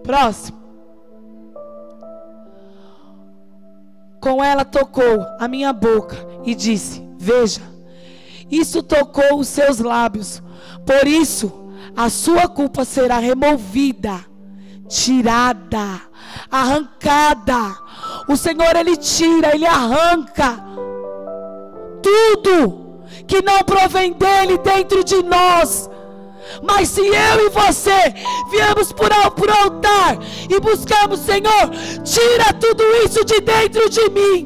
Próximo. Com ela tocou a minha boca e disse: Veja, isso tocou os seus lábios. Por isso, a sua culpa será removida, tirada, arrancada. O Senhor ele tira, ele arranca tudo que não provém dele dentro de nós. Mas se eu e você viemos por, por altar e buscamos, Senhor, tira tudo isso de dentro de mim.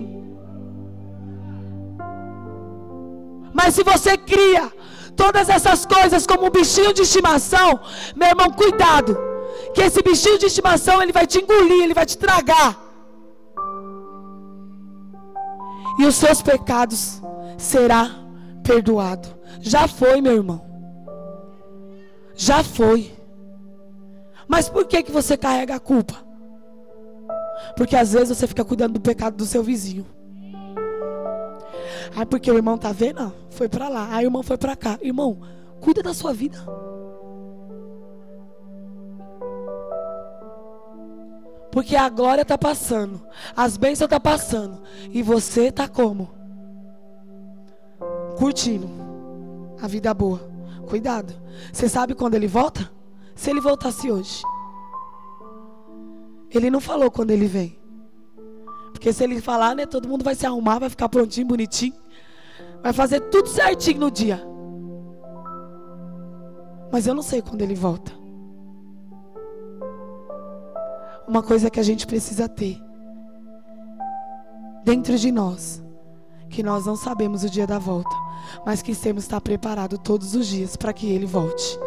Mas se você cria todas essas coisas como um bichinho de estimação, meu irmão, cuidado, que esse bichinho de estimação ele vai te engolir, ele vai te tragar. E os seus pecados será perdoado. Já foi, meu irmão. Já foi. Mas por que que você carrega a culpa? Porque às vezes você fica cuidando do pecado do seu vizinho. Aí porque o irmão tá vendo, foi para lá. Aí o irmão foi para cá. Irmão, cuida da sua vida. Porque a glória está passando, as bênçãos tá passando, e você está como? Curtindo a vida boa. Cuidado. Você sabe quando ele volta? Se ele voltasse hoje. Ele não falou quando ele vem. Porque se ele falar, né, todo mundo vai se arrumar, vai ficar prontinho, bonitinho. Vai fazer tudo certinho no dia. Mas eu não sei quando ele volta. Uma coisa que a gente precisa ter dentro de nós, que nós não sabemos o dia da volta mas que temos estar preparado todos os dias para que Ele volte.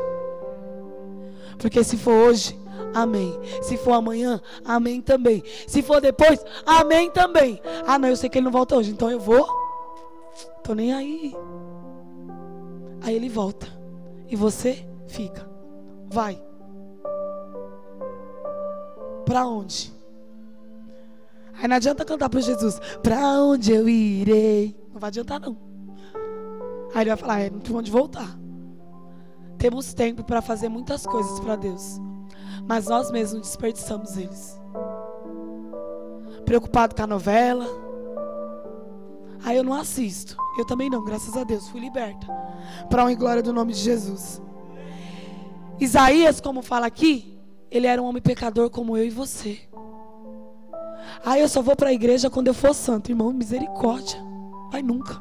Porque se for hoje, amém. Se for amanhã, amém também. Se for depois, amém também. Ah, não, eu sei que ele não volta hoje, então eu vou. Tô nem aí. Aí ele volta. E você fica. Vai. Para onde? Aí não adianta cantar para Jesus. Para onde eu irei? Não vai adiantar não. Aí ele vai falar, é, não tem onde voltar. Temos tempo para fazer muitas coisas para Deus, mas nós mesmos desperdiçamos eles. Preocupado com a novela. Aí eu não assisto. Eu também não, graças a Deus, fui liberta. Para honra glória do nome de Jesus. Isaías, como fala aqui, ele era um homem pecador como eu e você. Aí eu só vou para a igreja quando eu for santo, irmão, misericórdia. Vai nunca.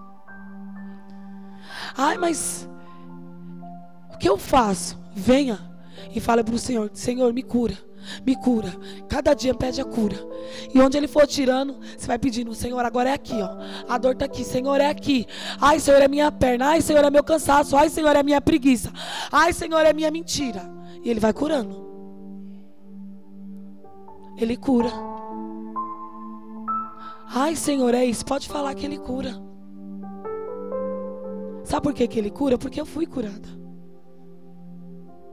Ai, mas que eu faço? Venha e fale para o Senhor: Senhor, me cura, me cura. Cada dia pede a cura. E onde ele for tirando, você vai pedindo: Senhor, agora é aqui, ó. A dor está aqui, Senhor, é aqui. Ai, Senhor, é minha perna. Ai, Senhor, é meu cansaço. Ai, Senhor, é minha preguiça. Ai, Senhor, é minha mentira. E ele vai curando. Ele cura. Ai, Senhor, é isso. Pode falar que ele cura. Sabe por que, que ele cura? Porque eu fui curada.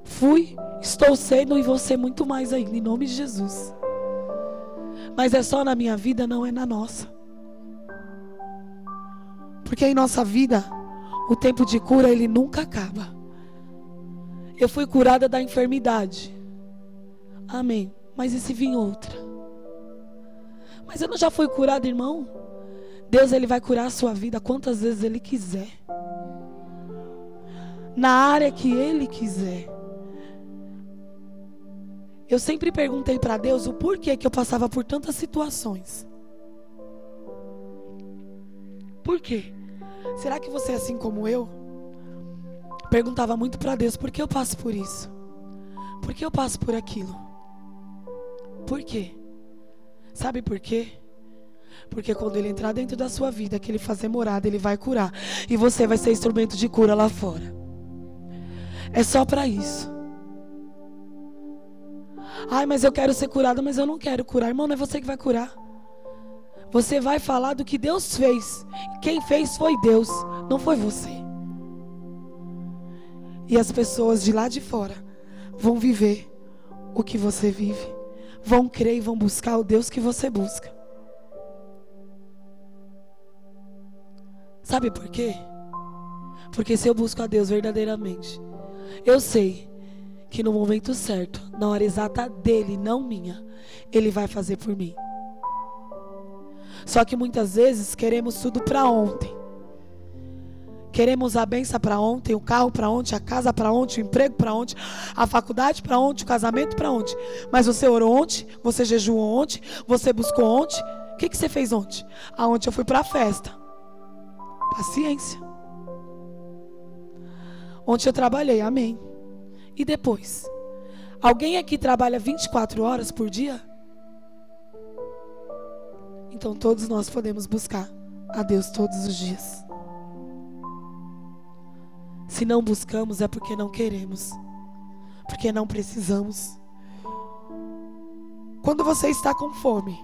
Fui, estou sendo e vou ser muito mais ainda, em nome de Jesus. Mas é só na minha vida, não é na nossa. Porque em nossa vida, o tempo de cura, ele nunca acaba. Eu fui curada da enfermidade. Amém. Mas e se vir outra? Mas eu não já fui curada, irmão? Deus ele vai curar a sua vida quantas vezes ele quiser. Na área que ele quiser. Eu sempre perguntei para Deus o porquê que eu passava por tantas situações. Por quê? Será que você é assim como eu? Perguntava muito para Deus por que eu passo por isso? Por que eu passo por aquilo? Por quê? Sabe por quê? Porque quando ele entrar dentro da sua vida, que ele fazer morada, ele vai curar. E você vai ser instrumento de cura lá fora. É só para isso. Ai, mas eu quero ser curada, mas eu não quero curar. Irmão, não é você que vai curar. Você vai falar do que Deus fez. Quem fez foi Deus, não foi você. E as pessoas de lá de fora vão viver o que você vive. Vão crer e vão buscar o Deus que você busca. Sabe por quê? Porque se eu busco a Deus verdadeiramente, eu sei que no momento certo, na hora exata dele, não minha, ele vai fazer por mim. Só que muitas vezes queremos tudo para ontem. Queremos a benção para ontem, o carro para ontem, a casa para ontem, o emprego para ontem, a faculdade para ontem, o casamento para ontem. Mas você orou ontem, você jejuou ontem, você buscou ontem. O que, que você fez ontem? Ontem eu fui para a festa. Paciência. Ontem eu trabalhei, amém. E depois? Alguém aqui trabalha 24 horas por dia? Então todos nós podemos buscar a Deus todos os dias. Se não buscamos é porque não queremos, porque não precisamos. Quando você está com fome,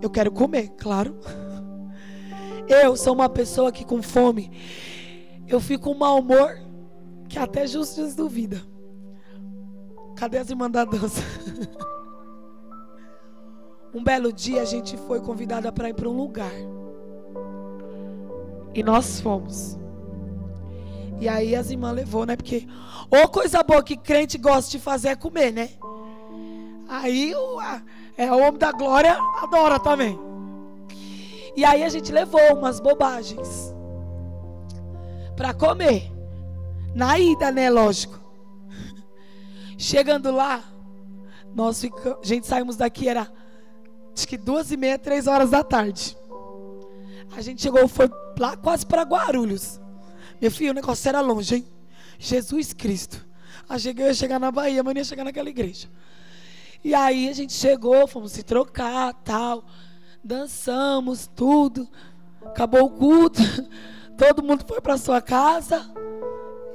eu quero comer, claro. Eu sou uma pessoa que com fome, eu fico com mau humor que até justos duvida. Cadê as irmãs da dança? um belo dia a gente foi convidada para ir para um lugar. E nós fomos. E aí as irmãs levou, né? Porque ou coisa boa que crente gosta de fazer é comer, né? Aí o, a, é, o homem da glória adora também. E aí a gente levou umas bobagens para comer. Na ida, né? Lógico. Chegando lá, nós ficamos, a gente saímos daqui, era acho que duas e meia, três horas da tarde. A gente chegou, foi lá quase para Guarulhos. Meu filho, o negócio era longe, hein? Jesus Cristo. A gente ia chegar na Bahia, mas não ia chegar naquela igreja. E aí a gente chegou, fomos se trocar, tal. Dançamos, tudo. Acabou o culto. Todo mundo foi para sua casa.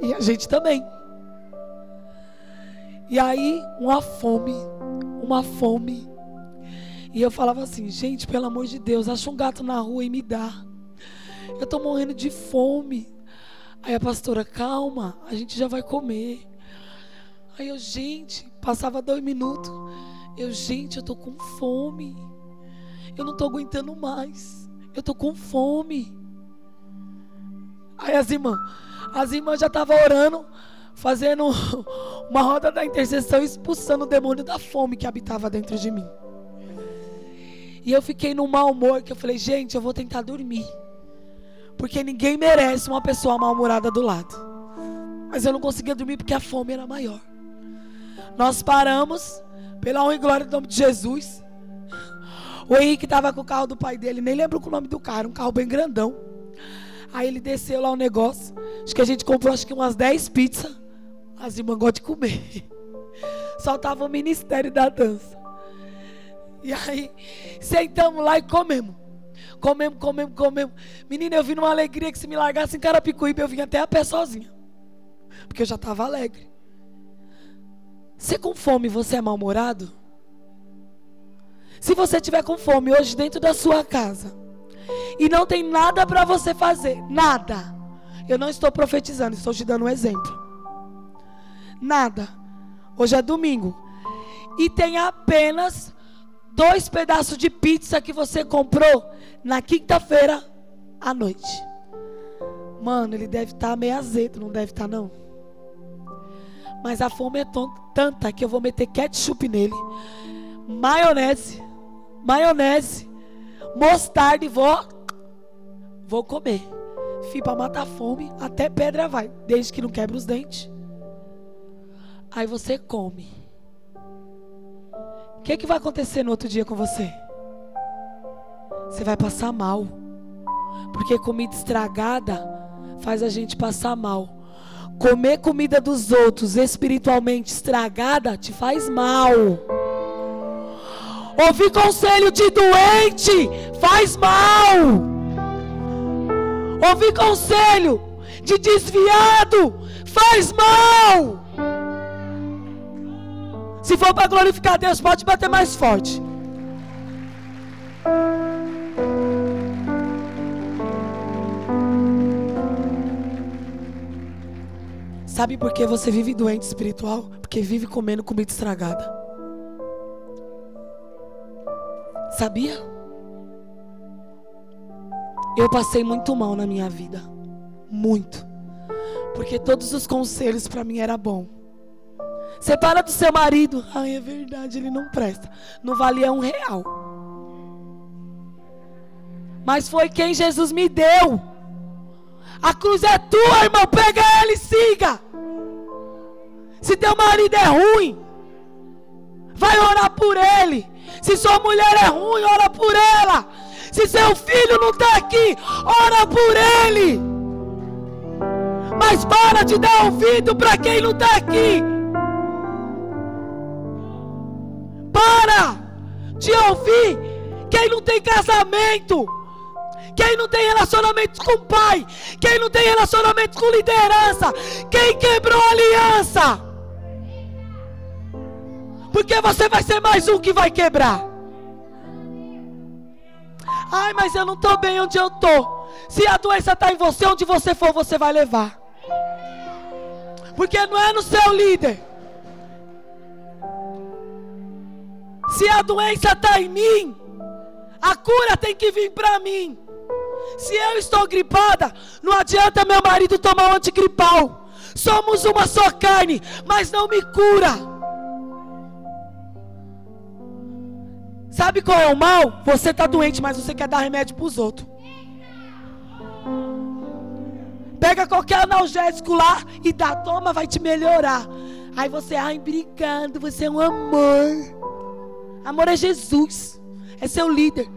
E a gente também. E aí, uma fome, uma fome. E eu falava assim, gente, pelo amor de Deus, acha um gato na rua e me dá. Eu tô morrendo de fome. Aí a pastora, calma, a gente já vai comer. Aí eu, gente, passava dois minutos. Eu, gente, eu tô com fome. Eu não tô aguentando mais. Eu tô com fome. Aí as irmãs, as irmãs já estavam orando, fazendo uma roda da intercessão, expulsando o demônio da fome que habitava dentro de mim. E eu fiquei num mau humor que eu falei, gente, eu vou tentar dormir. Porque ninguém merece uma pessoa mal-humorada do lado. Mas eu não conseguia dormir porque a fome era maior. Nós paramos, pela honra e glória do nome de Jesus. O Henrique estava com o carro do pai dele, nem lembro o nome do carro, um carro bem grandão. Aí ele desceu lá o negócio. Acho que a gente comprou acho que umas 10 pizzas. As irmãs gostam de comer. Só tava o ministério da dança. E aí, sentamos lá e comemos. Comemos, comemos, comemos. Menina, eu vim numa alegria que se me largasse em Carapicuíba, eu vim até a pé sozinha. Porque eu já estava alegre. Você com fome, você é mal-humorado? Se você tiver com fome hoje dentro da sua casa e não tem nada para você fazer, nada. Eu não estou profetizando, estou te dando um exemplo. Nada. Hoje é domingo. E tem apenas dois pedaços de pizza que você comprou na quinta-feira à noite. Mano, ele deve estar tá meio azedo, não deve estar tá, não. Mas a fome é tanta que eu vou meter ketchup nele, maionese, maionese, mostarda e vou, vou comer. Fui para matar a fome, até pedra vai, desde que não quebre os dentes. Aí você come. O que, que vai acontecer no outro dia com você? Você vai passar mal. Porque comida estragada faz a gente passar mal. Comer comida dos outros espiritualmente estragada te faz mal. Ouvir conselho de doente faz mal. Ouvir conselho de desviado faz mal. Se for para glorificar Deus, pode bater mais forte. Sabe por que você vive doente espiritual? Porque vive comendo comida estragada. Sabia? Eu passei muito mal na minha vida. Muito. Porque todos os conselhos para mim era bom. Separa do seu marido. Ai, é verdade, ele não presta. Não valia um real. Mas foi quem Jesus me deu. A cruz é tua, irmão. Pega ele e siga. Se teu marido é ruim, vai orar por ele. Se sua mulher é ruim, ora por ela. Se seu filho não está aqui, ora por ele. Mas para de dar ouvido para quem não está aqui. De ouvir quem não tem casamento, quem não tem relacionamento com o pai, quem não tem relacionamento com liderança, quem quebrou aliança. Porque você vai ser mais um que vai quebrar. Ai, mas eu não estou bem onde eu estou. Se a doença está em você, onde você for, você vai levar. Porque não é no seu líder. Se a doença está em mim, a cura tem que vir para mim. Se eu estou gripada, não adianta meu marido tomar um antigripal. Somos uma só carne, mas não me cura. Sabe qual é o mal? Você está doente, mas você quer dar remédio para os outros. Pega qualquer analgésico lá e dá, toma, vai te melhorar. Aí você, ai, brincando, você é um amor. Amor é Jesus. É seu líder.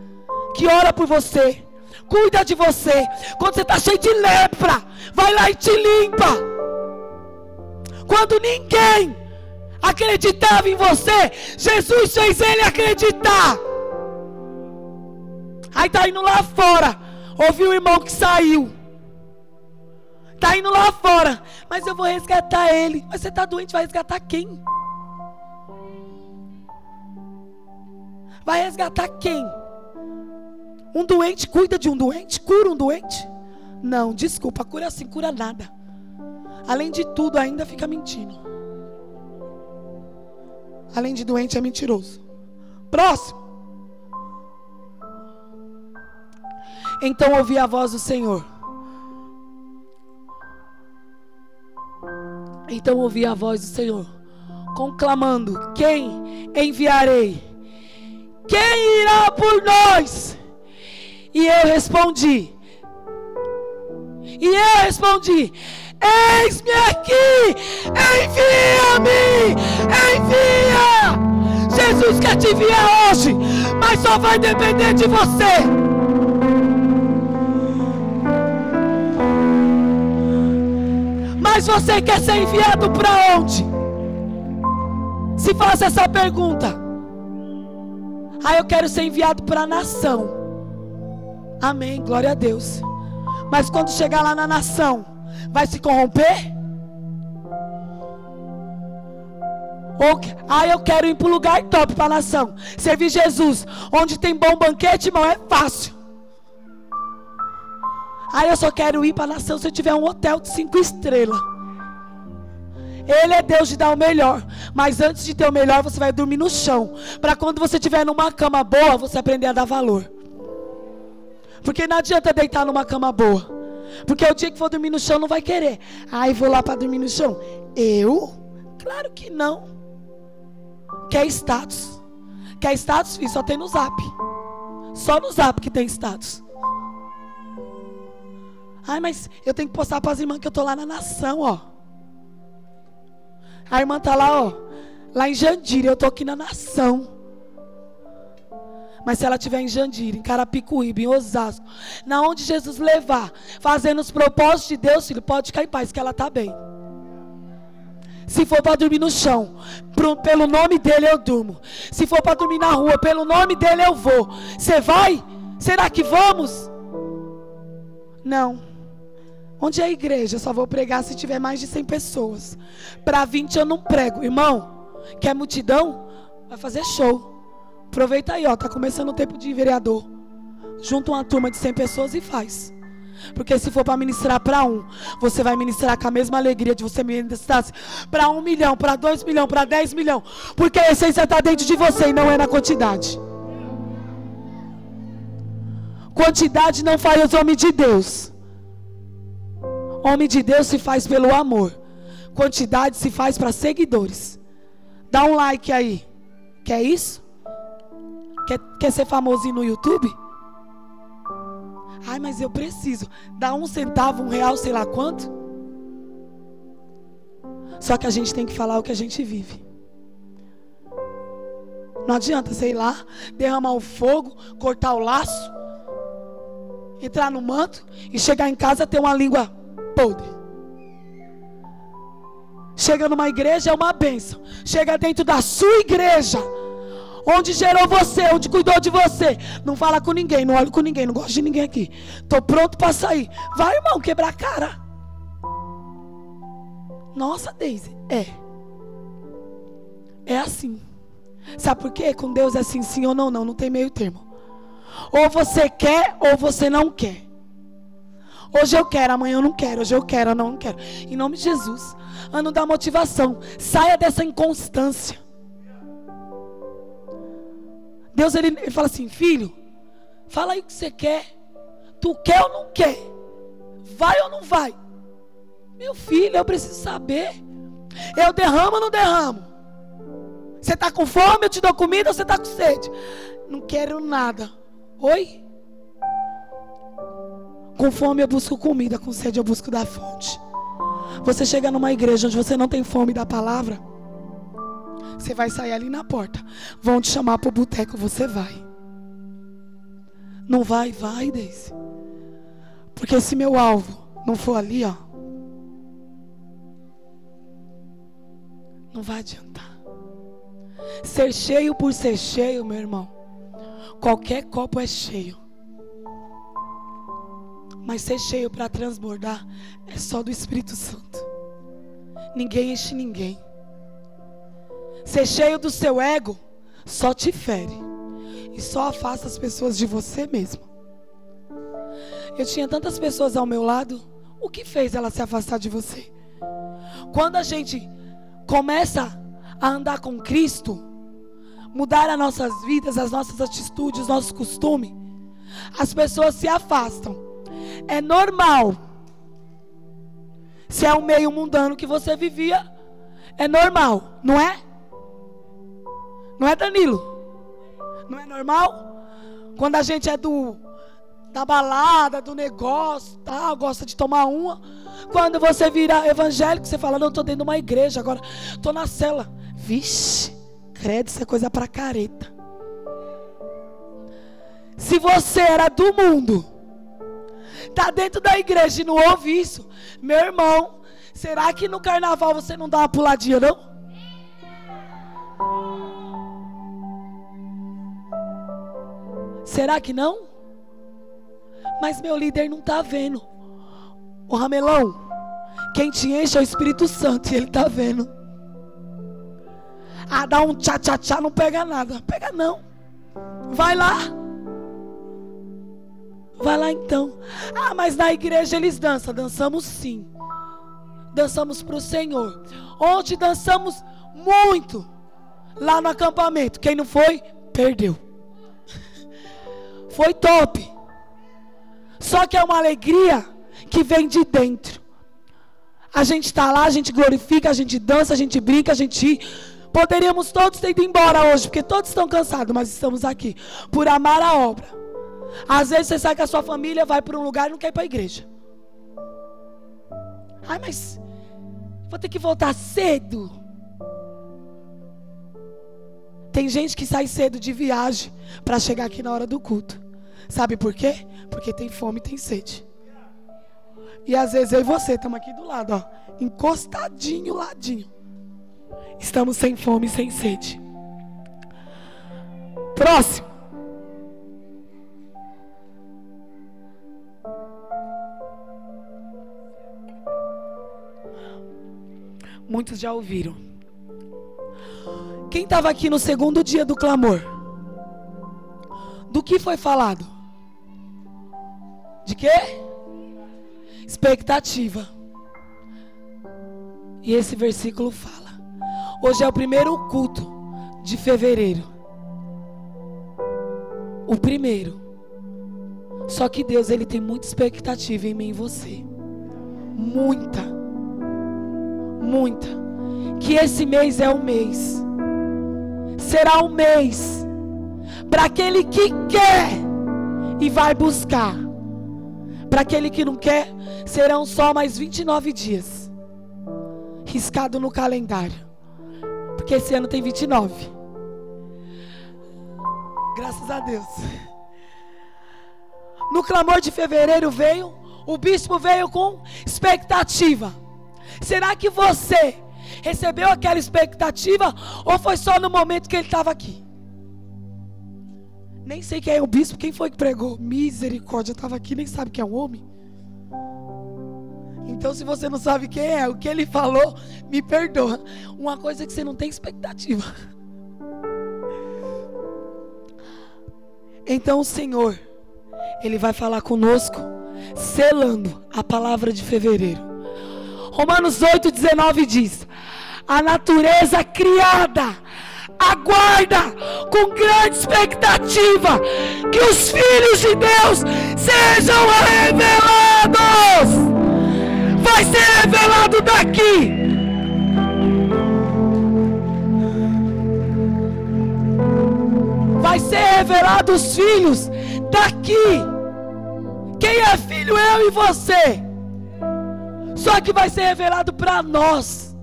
Que ora por você. Cuida de você. Quando você está cheio de lepra, vai lá e te limpa. Quando ninguém acreditava em você, Jesus fez ele acreditar. Aí tá indo lá fora. Ouviu o irmão que saiu. Tá indo lá fora. Mas eu vou resgatar ele. Mas você tá doente, vai resgatar quem? Vai resgatar quem? Um doente cuida de um doente? Cura um doente? Não, desculpa, cura assim, cura nada. Além de tudo, ainda fica mentindo. Além de doente, é mentiroso. Próximo. Então ouvi a voz do Senhor. Então ouvi a voz do Senhor, conclamando: Quem enviarei? Quem irá por nós? E eu respondi: E eu respondi: Eis-me aqui, envia-me, envia. Jesus quer te enviar hoje, mas só vai depender de você. Mas você quer ser enviado para onde? Se faça essa pergunta. Ah, eu quero ser enviado para a nação. Amém, glória a Deus. Mas quando chegar lá na nação, vai se corromper? Ou, ah, eu quero ir para o lugar top para a nação. Servir Jesus. Onde tem bom banquete, irmão, é fácil. Ah, eu só quero ir para a nação se eu tiver um hotel de cinco estrelas. Ele é Deus de dar o melhor. Mas antes de ter o melhor, você vai dormir no chão. Para quando você estiver numa cama boa, você aprender a dar valor. Porque não adianta deitar numa cama boa. Porque o dia que for dormir no chão, não vai querer. Ai, vou lá para dormir no chão. Eu? Claro que não. Quer status? Quer status? Só tem no zap. Só no zap que tem status. Ai, mas eu tenho que postar para as irmãs que eu tô lá na nação, ó. A irmã tá lá, ó. Lá em Jandira, eu tô aqui na nação. Mas se ela estiver em Jandira, em Carapicuíba, em Osasco, na onde Jesus levar, fazendo os propósitos de Deus, filho, pode ficar em paz, que ela está bem. Se for para dormir no chão, pro, pelo nome dele eu durmo. Se for para dormir na rua, pelo nome dele eu vou. Você vai? Será que vamos? Não. Onde é a igreja? Eu só vou pregar se tiver mais de 100 pessoas. Para 20 eu não prego. Irmão, quer multidão? Vai fazer show. Aproveita aí, ó, tá começando o tempo de vereador. Junta uma turma de 100 pessoas e faz. Porque se for para ministrar para um, você vai ministrar com a mesma alegria de você ministrar para um milhão, para dois milhões, para dez milhões. Porque a essência está dentro de você e não é na quantidade. Quantidade não faz homem de Deus. Homem de Deus se faz pelo amor. Quantidade se faz para seguidores. Dá um like aí. Quer isso? Quer, quer ser famosinho no YouTube? Ai, mas eu preciso. Dá um centavo, um real, sei lá quanto. Só que a gente tem que falar o que a gente vive. Não adianta, sei lá, derramar o fogo, cortar o laço, entrar no manto e chegar em casa ter uma língua podre. Chega numa igreja é uma bênção. Chega dentro da sua igreja onde gerou você, onde cuidou de você. Não fala com ninguém, não olho com ninguém, não gosto de ninguém aqui. Estou pronto para sair. Vai, irmão, quebrar a cara. Nossa, Deise, é. É assim. Sabe por quê? Com Deus é assim, sim ou não, não, não tem meio termo. Ou você quer ou você não quer. Hoje eu quero, amanhã eu não quero. Hoje eu quero, eu não quero. Em nome de Jesus. Ano da motivação. Saia dessa inconstância. Deus ele, ele fala assim: Filho, fala aí o que você quer. Tu quer ou não quer? Vai ou não vai? Meu filho, eu preciso saber. Eu derramo ou não derramo? Você está com fome? Eu te dou comida ou você está com sede? Não quero nada. Oi? Com fome eu busco comida, com sede eu busco da fonte. Você chega numa igreja onde você não tem fome da palavra. Você vai sair ali na porta. Vão te chamar para o boteco, você vai. Não vai, vai, Deise. Porque se meu alvo não for ali, ó. Não vai adiantar. Ser cheio por ser cheio, meu irmão. Qualquer copo é cheio. Mas ser cheio para transbordar é só do Espírito Santo. Ninguém enche ninguém. Ser cheio do seu ego só te fere. e só afasta as pessoas de você mesmo. Eu tinha tantas pessoas ao meu lado, o que fez ela se afastar de você? Quando a gente começa a andar com Cristo, mudar as nossas vidas, as nossas atitudes, os nossos costumes, as pessoas se afastam. É normal. Se é o meio mundano que você vivia, é normal, não é? Não é, Danilo? Não é normal? Quando a gente é do da balada, do negócio, tal, gosta de tomar uma. Quando você vira evangélico, você fala: "Não, estou dentro de uma igreja agora, estou na cela". Vixe, credo, isso é coisa para careta. Se você era do mundo, tá dentro da igreja e não ouve isso, meu irmão, será que no carnaval você não dá uma puladinha não? Será que não? Mas meu líder não está vendo. O ramelão, quem te enche é o Espírito Santo e ele está vendo. Ah, dá um tchá tchá tchá, não pega nada. Pega não. Vai lá. Vai lá então. Ah, mas na igreja eles dançam. Dançamos sim. Dançamos para o Senhor. Ontem dançamos muito. Lá no acampamento. Quem não foi, perdeu. Foi top. Só que é uma alegria que vem de dentro. A gente está lá, a gente glorifica, a gente dança, a gente brinca, a gente. Poderíamos todos ter ido embora hoje, porque todos estão cansados, mas estamos aqui por amar a obra. Às vezes você sai com a sua família, vai para um lugar e não quer ir para a igreja. Ai, mas vou ter que voltar cedo. Tem gente que sai cedo de viagem para chegar aqui na hora do culto. Sabe por quê? Porque tem fome e tem sede. E às vezes eu e você estamos aqui do lado, ó, encostadinho, ladinho. Estamos sem fome e sem sede. Próximo. Muitos já ouviram. Quem estava aqui no segundo dia do clamor? Do que foi falado? De quê? Expectativa. E esse versículo fala: Hoje é o primeiro culto de fevereiro. O primeiro. Só que Deus, ele tem muita expectativa em mim e você. Muita. Muita. Que esse mês é o mês. Será o mês para aquele que quer e vai buscar. Para aquele que não quer, serão só mais 29 dias. Riscado no calendário. Porque esse ano tem 29. Graças a Deus. No clamor de fevereiro veio, o bispo veio com expectativa. Será que você recebeu aquela expectativa ou foi só no momento que ele estava aqui? Nem sei quem é o bispo, quem foi que pregou? Misericórdia, estava aqui, nem sabe quem é um homem. Então, se você não sabe quem é, o que ele falou, me perdoa. Uma coisa é que você não tem expectativa. Então, o Senhor, Ele vai falar conosco, selando a palavra de fevereiro. Romanos 8, 19 diz: A natureza criada aguarda com grande expectativa que os filhos de Deus sejam revelados. Vai ser revelado daqui. Vai ser revelado os filhos daqui. Quem é filho? Eu e você. Só que vai ser revelado para nós.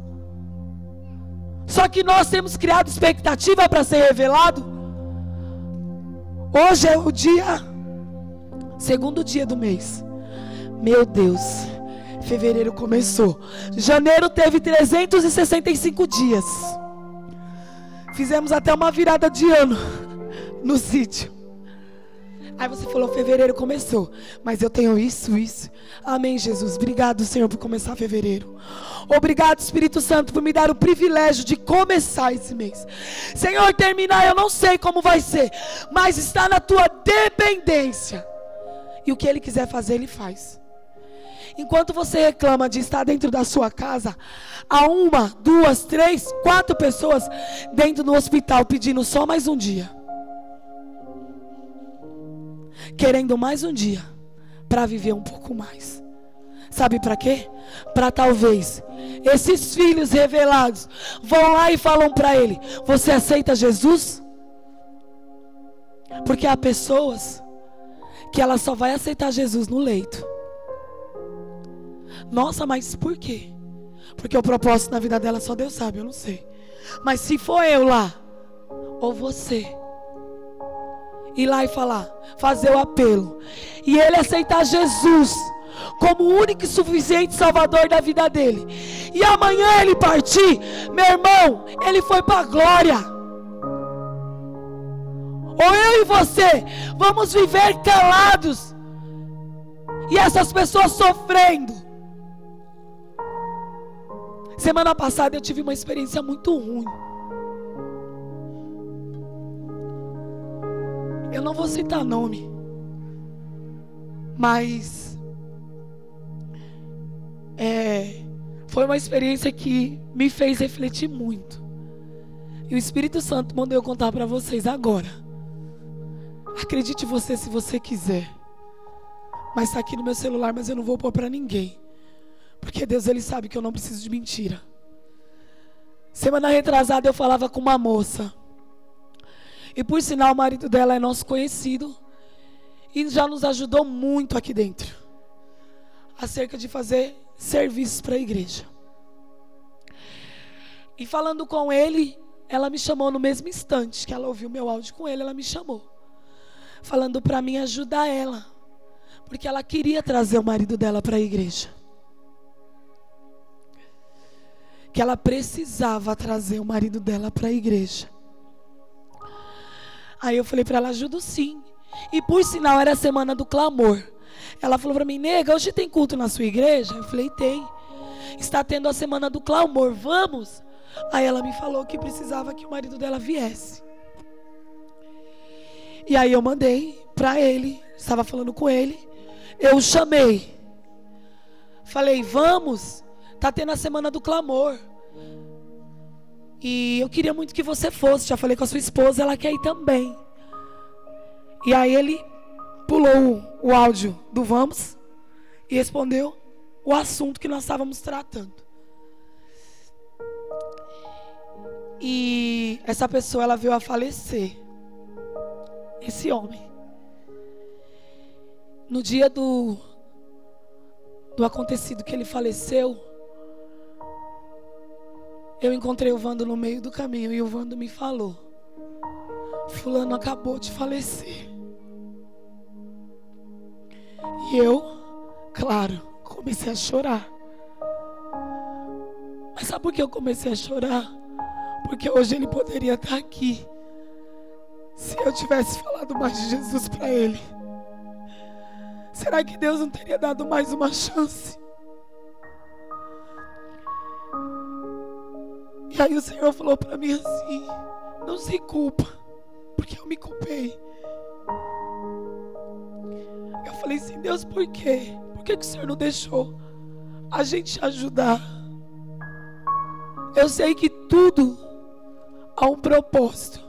Só que nós temos criado expectativa para ser revelado. Hoje é o dia, segundo dia do mês. Meu Deus, fevereiro começou. Janeiro teve 365 dias. Fizemos até uma virada de ano no sítio. Aí você falou, fevereiro começou. Mas eu tenho isso, isso. Amém, Jesus. Obrigado, Senhor, por começar fevereiro. Obrigado, Espírito Santo, por me dar o privilégio de começar esse mês. Senhor, terminar, eu não sei como vai ser. Mas está na tua dependência. E o que Ele quiser fazer, Ele faz. Enquanto você reclama de estar dentro da sua casa, há uma, duas, três, quatro pessoas dentro do hospital pedindo só mais um dia. Querendo mais um dia para viver um pouco mais. Sabe para quê? Para talvez esses filhos revelados vão lá e falam para ele: Você aceita Jesus? Porque há pessoas que ela só vai aceitar Jesus no leito. Nossa, mas por quê? Porque o propósito na vida dela só Deus sabe, eu não sei. Mas se for eu lá, ou você, ir lá e falar, fazer o apelo, e ele aceitar Jesus como o único e suficiente Salvador da vida dele, e amanhã ele partir, meu irmão, ele foi para a glória. Ou eu e você vamos viver calados, e essas pessoas sofrendo. Semana passada eu tive uma experiência muito ruim. Eu não vou citar nome, mas é, foi uma experiência que me fez refletir muito. E o Espírito Santo mandou eu contar para vocês agora. Acredite você se você quiser. Mas está aqui no meu celular, mas eu não vou pôr para ninguém. Porque Deus ele sabe que eu não preciso de mentira. Semana retrasada eu falava com uma moça. E por sinal o marido dela é nosso conhecido e já nos ajudou muito aqui dentro acerca de fazer serviços para a igreja. E falando com ele, ela me chamou no mesmo instante que ela ouviu meu áudio com ele, ela me chamou, falando para mim ajudar ela, porque ela queria trazer o marido dela para a igreja. que ela precisava trazer o marido dela para a igreja. Aí eu falei para ela, ajudo sim. E por sinal era a semana do clamor. Ela falou para mim, nega, hoje tem culto na sua igreja? Eu falei, tem. Está tendo a semana do clamor, vamos? Aí ela me falou que precisava que o marido dela viesse. E aí eu mandei para ele, estava falando com ele. Eu o chamei. Falei, vamos. Tá tendo a semana do clamor. E eu queria muito que você fosse. Já falei com a sua esposa, ela quer ir também. E aí ele pulou o, áudio do Vamos e respondeu o assunto que nós estávamos tratando. E essa pessoa ela veio a falecer. Esse homem. No dia do do acontecido que ele faleceu, eu encontrei o Vando no meio do caminho e o Vando me falou: Fulano acabou de falecer. E eu, claro, comecei a chorar. Mas sabe por que eu comecei a chorar? Porque hoje ele poderia estar aqui. Se eu tivesse falado mais de Jesus para ele. Será que Deus não teria dado mais uma chance? E aí o Senhor falou para mim assim: não se culpa, porque eu me culpei. Eu falei assim: Deus, por quê? Por que, que o Senhor não deixou a gente ajudar? Eu sei que tudo há um propósito.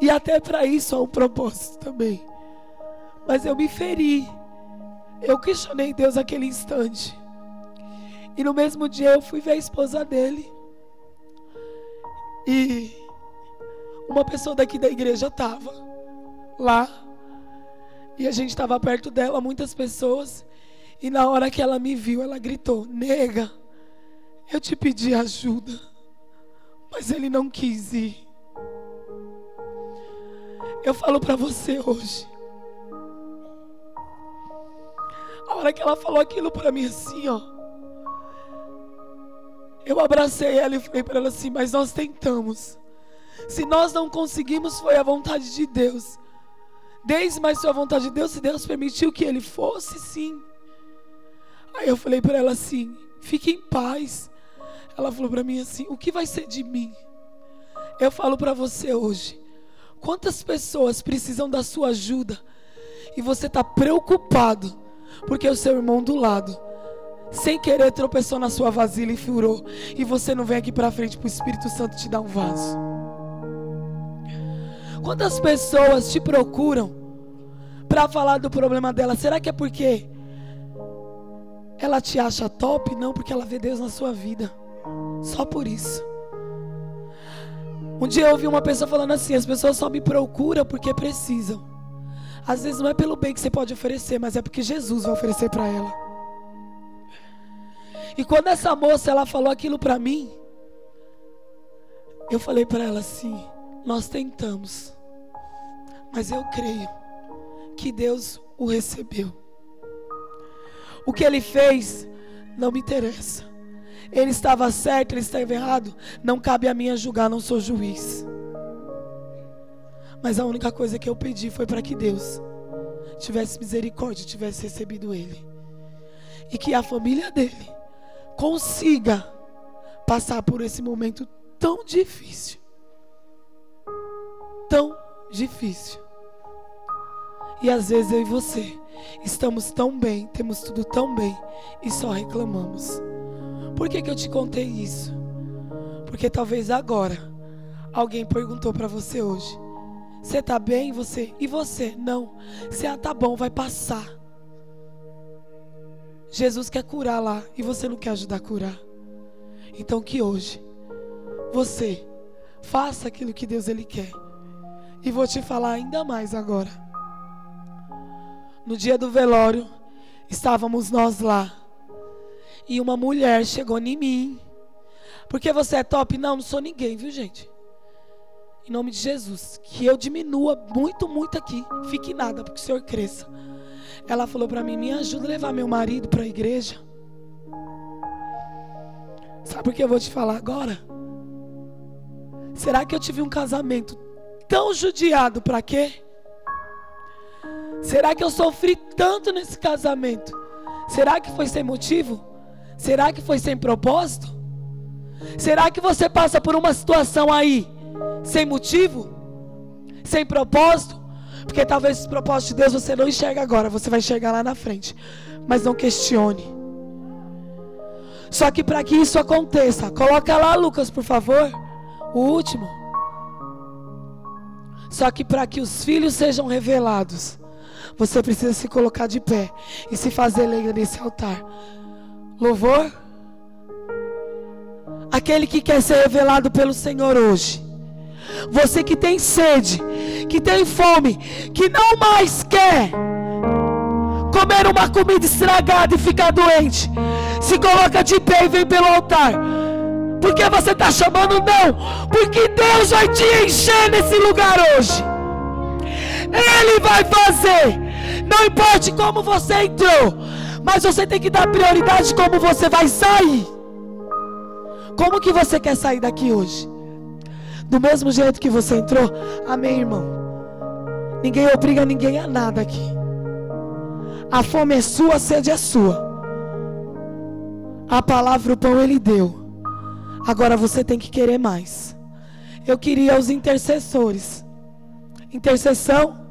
E até para isso há um propósito também. Mas eu me feri. Eu questionei Deus naquele instante. E no mesmo dia eu fui ver a esposa dele. E uma pessoa daqui da igreja estava lá. E a gente estava perto dela, muitas pessoas. E na hora que ela me viu, ela gritou: Nega, eu te pedi ajuda. Mas ele não quis ir. Eu falo para você hoje. A hora que ela falou aquilo para mim assim, ó. Eu abracei ela e falei para ela assim: Mas nós tentamos. Se nós não conseguimos, foi a vontade de Deus Desde mais sua vontade de Deus, se Deus permitiu que ele fosse, sim. Aí eu falei para ela assim: fique em paz. Ela falou para mim assim: o que vai ser de mim? Eu falo para você hoje: quantas pessoas precisam da sua ajuda e você está preocupado porque o seu irmão do lado, sem querer, tropeçou na sua vasilha e furou, e você não vem aqui para frente para o Espírito Santo te dar um vaso? Quantas pessoas te procuram para falar do problema dela? Será que é porque ela te acha top? Não, porque ela vê Deus na sua vida. Só por isso. Um dia eu ouvi uma pessoa falando assim: as pessoas só me procuram porque precisam. Às vezes não é pelo bem que você pode oferecer, mas é porque Jesus vai oferecer para ela. E quando essa moça ela falou aquilo para mim, eu falei para ela assim: nós tentamos, mas eu creio que Deus o recebeu. O que ele fez não me interessa. Ele estava certo, ele estava errado. Não cabe a mim julgar, não sou juiz. Mas a única coisa que eu pedi foi para que Deus tivesse misericórdia, tivesse recebido ele. E que a família dele consiga passar por esse momento tão difícil. Tão difícil. E às vezes eu e você estamos tão bem, temos tudo tão bem e só reclamamos. Por que, que eu te contei isso? Porque talvez agora alguém perguntou para você hoje: Você tá bem? Você? E você? Não. Você ah, tá bom, vai passar. Jesus quer curar lá e você não quer ajudar a curar. Então que hoje você faça aquilo que Deus ele quer. E vou te falar ainda mais agora. No dia do velório, estávamos nós lá e uma mulher chegou em mim. Porque você é top? Não, não sou ninguém, viu, gente? Em nome de Jesus. Que eu diminua muito, muito aqui. Fique nada, porque o Senhor cresça. Ela falou para mim: me ajuda a levar meu marido para a igreja. Sabe por que eu vou te falar agora? Será que eu tive um casamento tão judiado para quê? Será que eu sofri tanto nesse casamento? Será que foi sem motivo? Será que foi sem propósito? Será que você passa por uma situação aí sem motivo? Sem propósito? Porque talvez os propósitos de Deus você não enxerga agora, você vai enxergar lá na frente. Mas não questione. Só que para que isso aconteça, coloca lá, Lucas, por favor, o último. Só que para que os filhos sejam revelados, você precisa se colocar de pé e se fazer lenha nesse altar. Louvor. Aquele que quer ser revelado pelo Senhor hoje. Você que tem sede, que tem fome, que não mais quer comer uma comida estragada e ficar doente. Se coloca de pé e vem pelo altar. Porque você está chamando não. Porque Deus vai te encher nesse lugar hoje. Ele vai fazer. Não importa como você entrou. Mas você tem que dar prioridade como você vai sair. Como que você quer sair daqui hoje? Do mesmo jeito que você entrou? Amém, irmão. Ninguém obriga ninguém a nada aqui. A fome é sua, a sede é sua. A palavra, o pão ele deu. Agora você tem que querer mais. Eu queria os intercessores. Intercessão